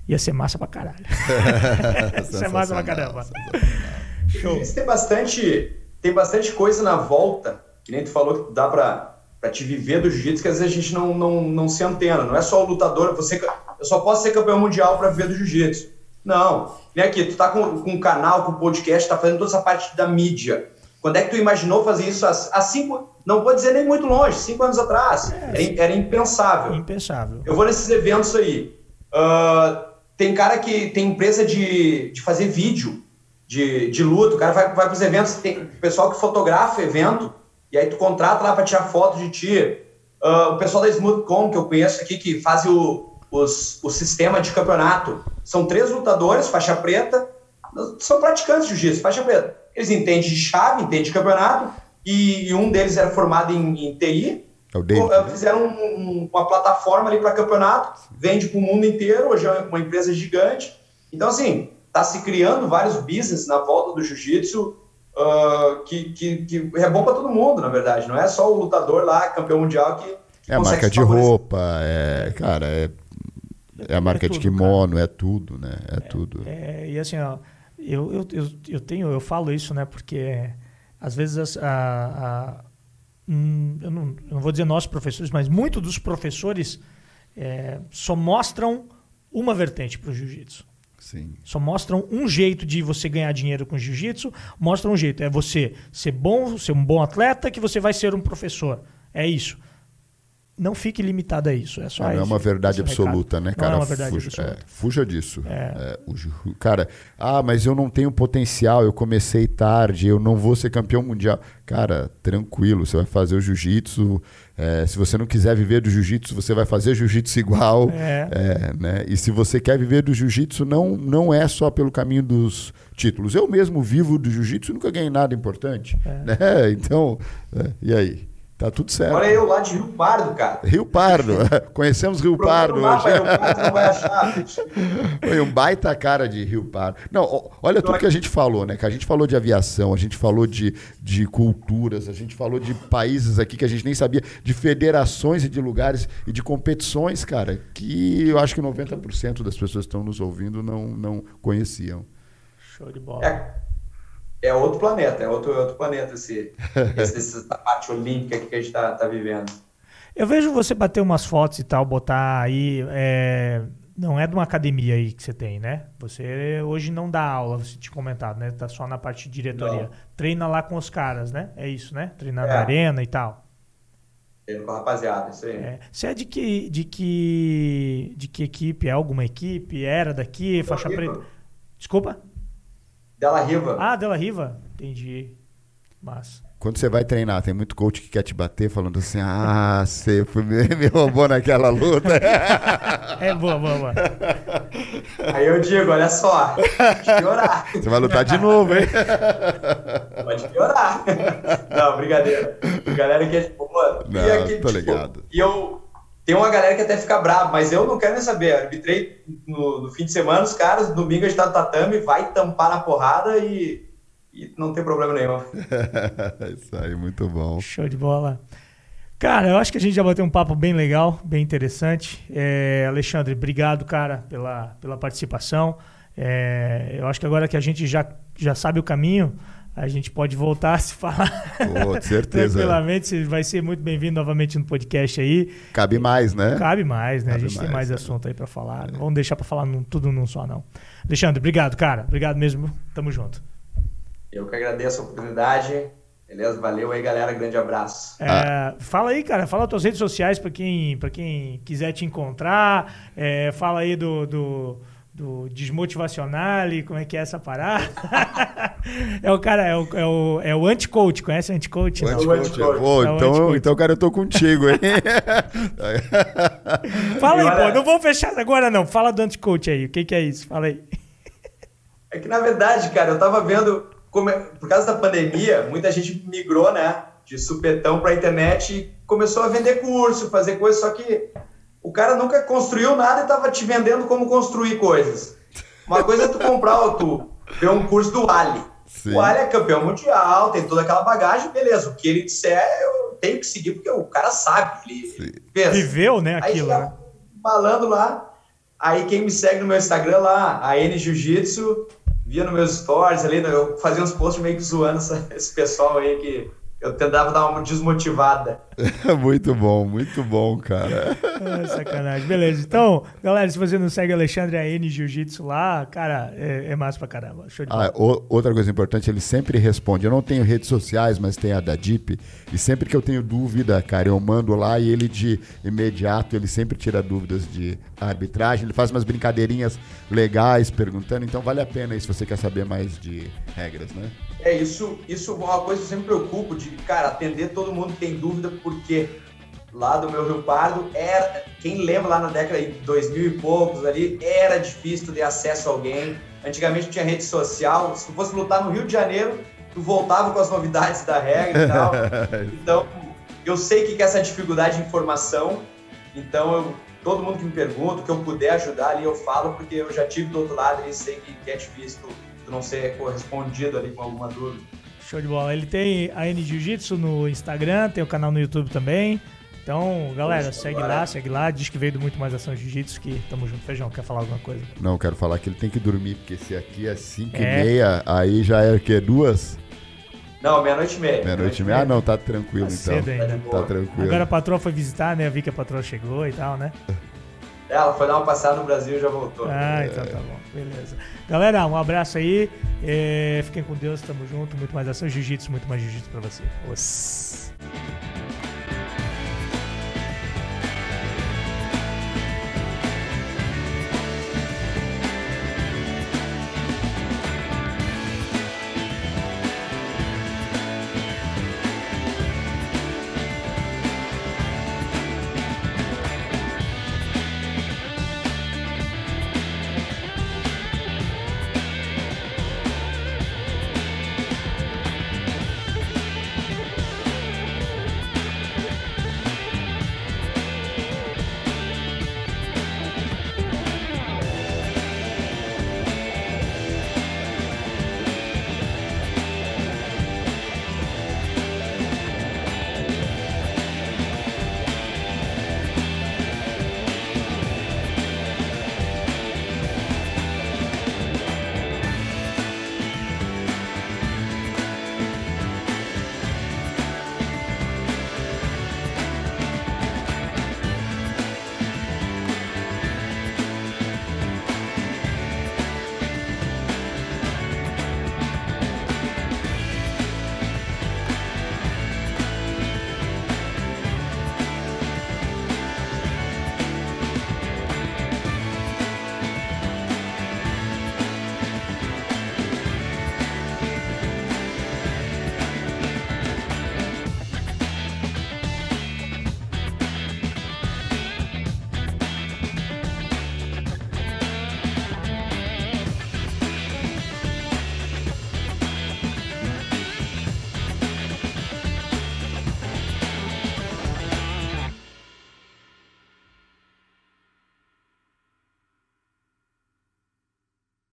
Speaker 1: Ia ser massa pra caralho. Ia ser massa pra caramba.
Speaker 3: Show. Tem bastante, tem bastante coisa na volta, que nem tu falou que dá pra, pra te viver do jiu-jitsu, que às vezes a gente não, não, não se antena. Não é só o lutador, você, eu só posso ser campeão mundial pra viver do jiu-jitsu. Não. Nem aqui, tu tá com, com um canal, com um podcast, tá fazendo toda essa parte da mídia. Quando é que tu imaginou fazer isso há, cinco, não vou dizer nem muito longe, cinco anos atrás? É, era, era, impensável.
Speaker 1: Impensável.
Speaker 3: Eu vou nesses eventos aí. Uh, tem cara que tem empresa de, de fazer vídeo de, de luta, o cara vai, vai para os eventos, tem pessoal que fotografa evento, e aí tu contrata lá para tirar foto de ti. Uh, o pessoal da Smoothcom, que eu conheço aqui, que faz o, os, o sistema de campeonato. São três lutadores, faixa preta, são praticantes de jiu-jitsu, faixa preta. Eles entendem de chave, entendem de campeonato, e, e um deles era formado em, em TI, é o David, né? Fizeram um, um, uma plataforma ali para campeonato, vende para o mundo inteiro, hoje é uma empresa gigante. Então, assim, está se criando vários business na volta do jiu-jitsu uh, que, que, que, é bom para todo mundo, na verdade. Não é só o lutador lá, campeão mundial, que.
Speaker 2: É a marca de roupa, é, cara, é, é a marca é tudo, de kimono, cara. é tudo, né? É, é tudo.
Speaker 1: É, e assim, ó, eu, eu, eu, eu, tenho, eu falo isso, né? Porque às vezes a, a Hum, eu, não, eu não vou dizer nossos professores, mas muitos dos professores é, só mostram uma vertente para o jiu-jitsu.
Speaker 2: Sim.
Speaker 1: Só mostram um jeito de você ganhar dinheiro com jiu-jitsu, mostram um jeito. É você ser bom, ser um bom atleta, que você vai ser um professor. É isso. Não fique limitado a isso. É só
Speaker 2: não
Speaker 1: isso.
Speaker 2: é uma verdade absoluta,
Speaker 1: recado.
Speaker 2: né,
Speaker 1: Não
Speaker 2: cara?
Speaker 1: é uma verdade
Speaker 2: fuja,
Speaker 1: absoluta.
Speaker 2: é, fuja disso.
Speaker 1: É.
Speaker 2: É, o cara, ah, mas eu não tenho potencial, eu comecei tarde, eu não vou ser campeão mundial. Cara, tranquilo, você vai fazer o jiu-jitsu. é, se você não quiser viver do jiu-jitsu, você vai fazer jiu-jitsu igual.
Speaker 1: É.
Speaker 2: É, né? E se você quer viver do jiu-jitsu, não, não é só pelo caminho dos títulos. Eu mesmo vivo do jiu-jitsu e nunca ganhei nada importante. Né? Então, é, e aí? Tá tudo certo.
Speaker 3: Olha eu lá de Rio Pardo, cara.
Speaker 2: Rio Pardo. Conhecemos Rio Pardo hoje.
Speaker 3: Rio Pardo não vai achar.
Speaker 2: Foi um baita cara de Rio Pardo. Não, olha tudo que a gente falou, né? Que a gente falou de aviação, a gente falou de, de culturas, a gente falou de países aqui que a gente nem sabia, de federações e de lugares e de competições, cara, que eu acho que 90% das pessoas que estão nos ouvindo não, não conheciam.
Speaker 1: Show de bola.
Speaker 3: É, é outro planeta, é outro, outro planeta esse, esse, essa parte olímpica que a gente tá, tá vivendo.
Speaker 1: Eu vejo você bater umas fotos e tal, botar aí. é, Não é de uma academia aí que você tem, né? Você hoje não dá aula, você tinha comentado, né? Tá só na parte de diretoria.
Speaker 3: Não.
Speaker 1: Treina lá com os caras, né? É isso, né? Treinar
Speaker 3: É.
Speaker 1: na arena e tal.
Speaker 3: Treino com a rapaziada, isso aí.
Speaker 1: É. Você é de que, de que. De que equipe? É alguma equipe? Era daqui? Faixa preta? Desculpa?
Speaker 3: Della Riva.
Speaker 1: Ah, Della Riva? Entendi. Massa.
Speaker 2: Quando você vai treinar, tem muito coach que quer te bater falando assim: ah, você foi- me, roubou naquela luta.
Speaker 1: É boa, boa, boa.
Speaker 3: Aí eu digo, olha só, pode piorar.
Speaker 2: Você vai lutar de novo, hein?
Speaker 3: Pode piorar. Não, brincadeira. Galera que é tipo, mano.
Speaker 2: Não,
Speaker 3: e aqui,
Speaker 2: tô
Speaker 3: tipo,
Speaker 2: ligado.
Speaker 3: E eu. Tem uma galera que até fica brava, mas eu não quero nem saber. Eu arbitrei no, no fim de semana, os caras, domingo a gente tá no tatame, vai tampar na porrada e, e não tem problema nenhum.
Speaker 2: Isso aí, muito bom.
Speaker 1: Show de bola. Cara, eu acho que a gente já bateu um papo bem legal, bem interessante. É, Alexandre, obrigado, cara, pela, pela participação. É, eu acho que agora que a gente já, já sabe o caminho, a gente pode voltar a se falar
Speaker 2: de certeza.
Speaker 1: tranquilamente. Você vai ser muito bem-vindo novamente no podcast aí.
Speaker 2: Cabe mais, né?
Speaker 1: Cabe mais, né?
Speaker 2: Cabe
Speaker 1: a gente tem
Speaker 2: mais,
Speaker 1: mais
Speaker 2: né?
Speaker 1: assunto aí pra falar. Não vamos deixar pra falar num- tudo num só, não. Alexandre, obrigado, cara. Obrigado mesmo. Tamo junto.
Speaker 3: Eu que agradeço a oportunidade. Beleza? Valeu aí, galera. Grande abraço.
Speaker 1: É,
Speaker 2: Ah.
Speaker 1: Fala aí, cara. Fala as tuas redes sociais pra quem, pra quem quiser te encontrar. É, fala aí do, do, do Desmotivacional, como é que é essa parada. é o cara, é o, é o, é o anti-coach. Conhece o anti-coach?
Speaker 2: O anticoach. Pô,
Speaker 1: É o
Speaker 2: então,
Speaker 1: anticoach.
Speaker 2: então, cara, eu tô contigo, hein?
Speaker 1: Fala aí,
Speaker 3: E olha-
Speaker 1: pô. Não vou fechar agora, não. Fala do anti-coach aí. O que, que é isso? Fala aí.
Speaker 3: É que, na verdade, cara, eu tava vendo, como é- por causa da pandemia, muita gente migrou, né, de supetão pra internet e começou a vender curso, fazer coisas, só que o cara nunca construiu nada e tava te vendendo como construir coisas. Uma coisa é tu comprar, ou tu ver um curso do Ali.
Speaker 2: Sim.
Speaker 3: O Ali é campeão mundial, tem toda aquela bagagem, beleza. O que ele disser, eu tenho que seguir, porque o cara sabe, ele.
Speaker 1: Viveu, né,
Speaker 3: Aí
Speaker 1: aquilo,
Speaker 3: fica
Speaker 1: né?
Speaker 3: falando lá. Aí quem me segue no meu Instagram lá, a N Jiu-Jitsu, via nos meus stories ali, né, eu fazia uns posts meio que zoando esse pessoal aí que eu tentava dar uma desmotivada.
Speaker 2: muito bom, muito bom, cara.
Speaker 1: Ah, sacanagem. Beleza. Então, galera, se você não segue o Alexandre AN Jiu-Jitsu lá, cara, é, é massa pra caramba. Show de bola.
Speaker 2: Ah, o- outra coisa importante, ele sempre responde. Eu não tenho redes sociais, mas tem a da Deep. E sempre que eu tenho dúvida, cara, eu mando lá e ele de imediato, ele sempre tira dúvidas de arbitragem. Ele faz umas brincadeirinhas legais perguntando. Então vale a pena aí se você quer saber mais de regras, né?
Speaker 3: É, isso, isso é uma coisa que eu sempre preocupo, de, cara, atender todo mundo que tem dúvida, porque lá do meu Rio Pardo, era, quem lembra lá na década de 2000 e poucos ali, era difícil ter acesso a alguém. Antigamente tinha rede social, se tu fosse lutar no Rio de Janeiro, tu voltava com as novidades da regra e tal. Então, eu sei que que é essa dificuldade de informação, então eu, todo mundo que me pergunta, que eu puder ajudar ali, eu falo, porque eu já tive do outro lado e sei que, que é difícil não ser correspondido ali com alguma dúvida.
Speaker 1: Show de bola. Ele tem a N Jiu-Jitsu no Instagram, tem o canal no YouTube também. Então, galera,
Speaker 3: Poxa,
Speaker 1: segue lá, segue lá. Diz que veio do Muito Mais Ação Jiu-Jitsu, que tamo junto. Feijão, quer falar alguma coisa?
Speaker 2: Não, quero falar que ele tem que dormir, porque se aqui é 5
Speaker 1: É.
Speaker 2: e meia, aí já é o quê? Duas?
Speaker 3: Não, meia-noite e meia.
Speaker 2: Meia-noite e meia? Ah, não, tá tranquilo
Speaker 1: Tá
Speaker 2: então.
Speaker 1: cedo ainda.
Speaker 2: Tá tranquilo.
Speaker 1: Agora a patroa foi visitar, né? Eu vi que a patroa chegou e tal, né?
Speaker 3: Ela foi dar uma passada no Brasil e já voltou.
Speaker 1: Ah, então tá bom. Beleza. Galera, um abraço aí. É, fiquem com Deus, tamo junto. Muito mais ação, jiu-jitsu, muito mais jiu-jitsu pra você. Os.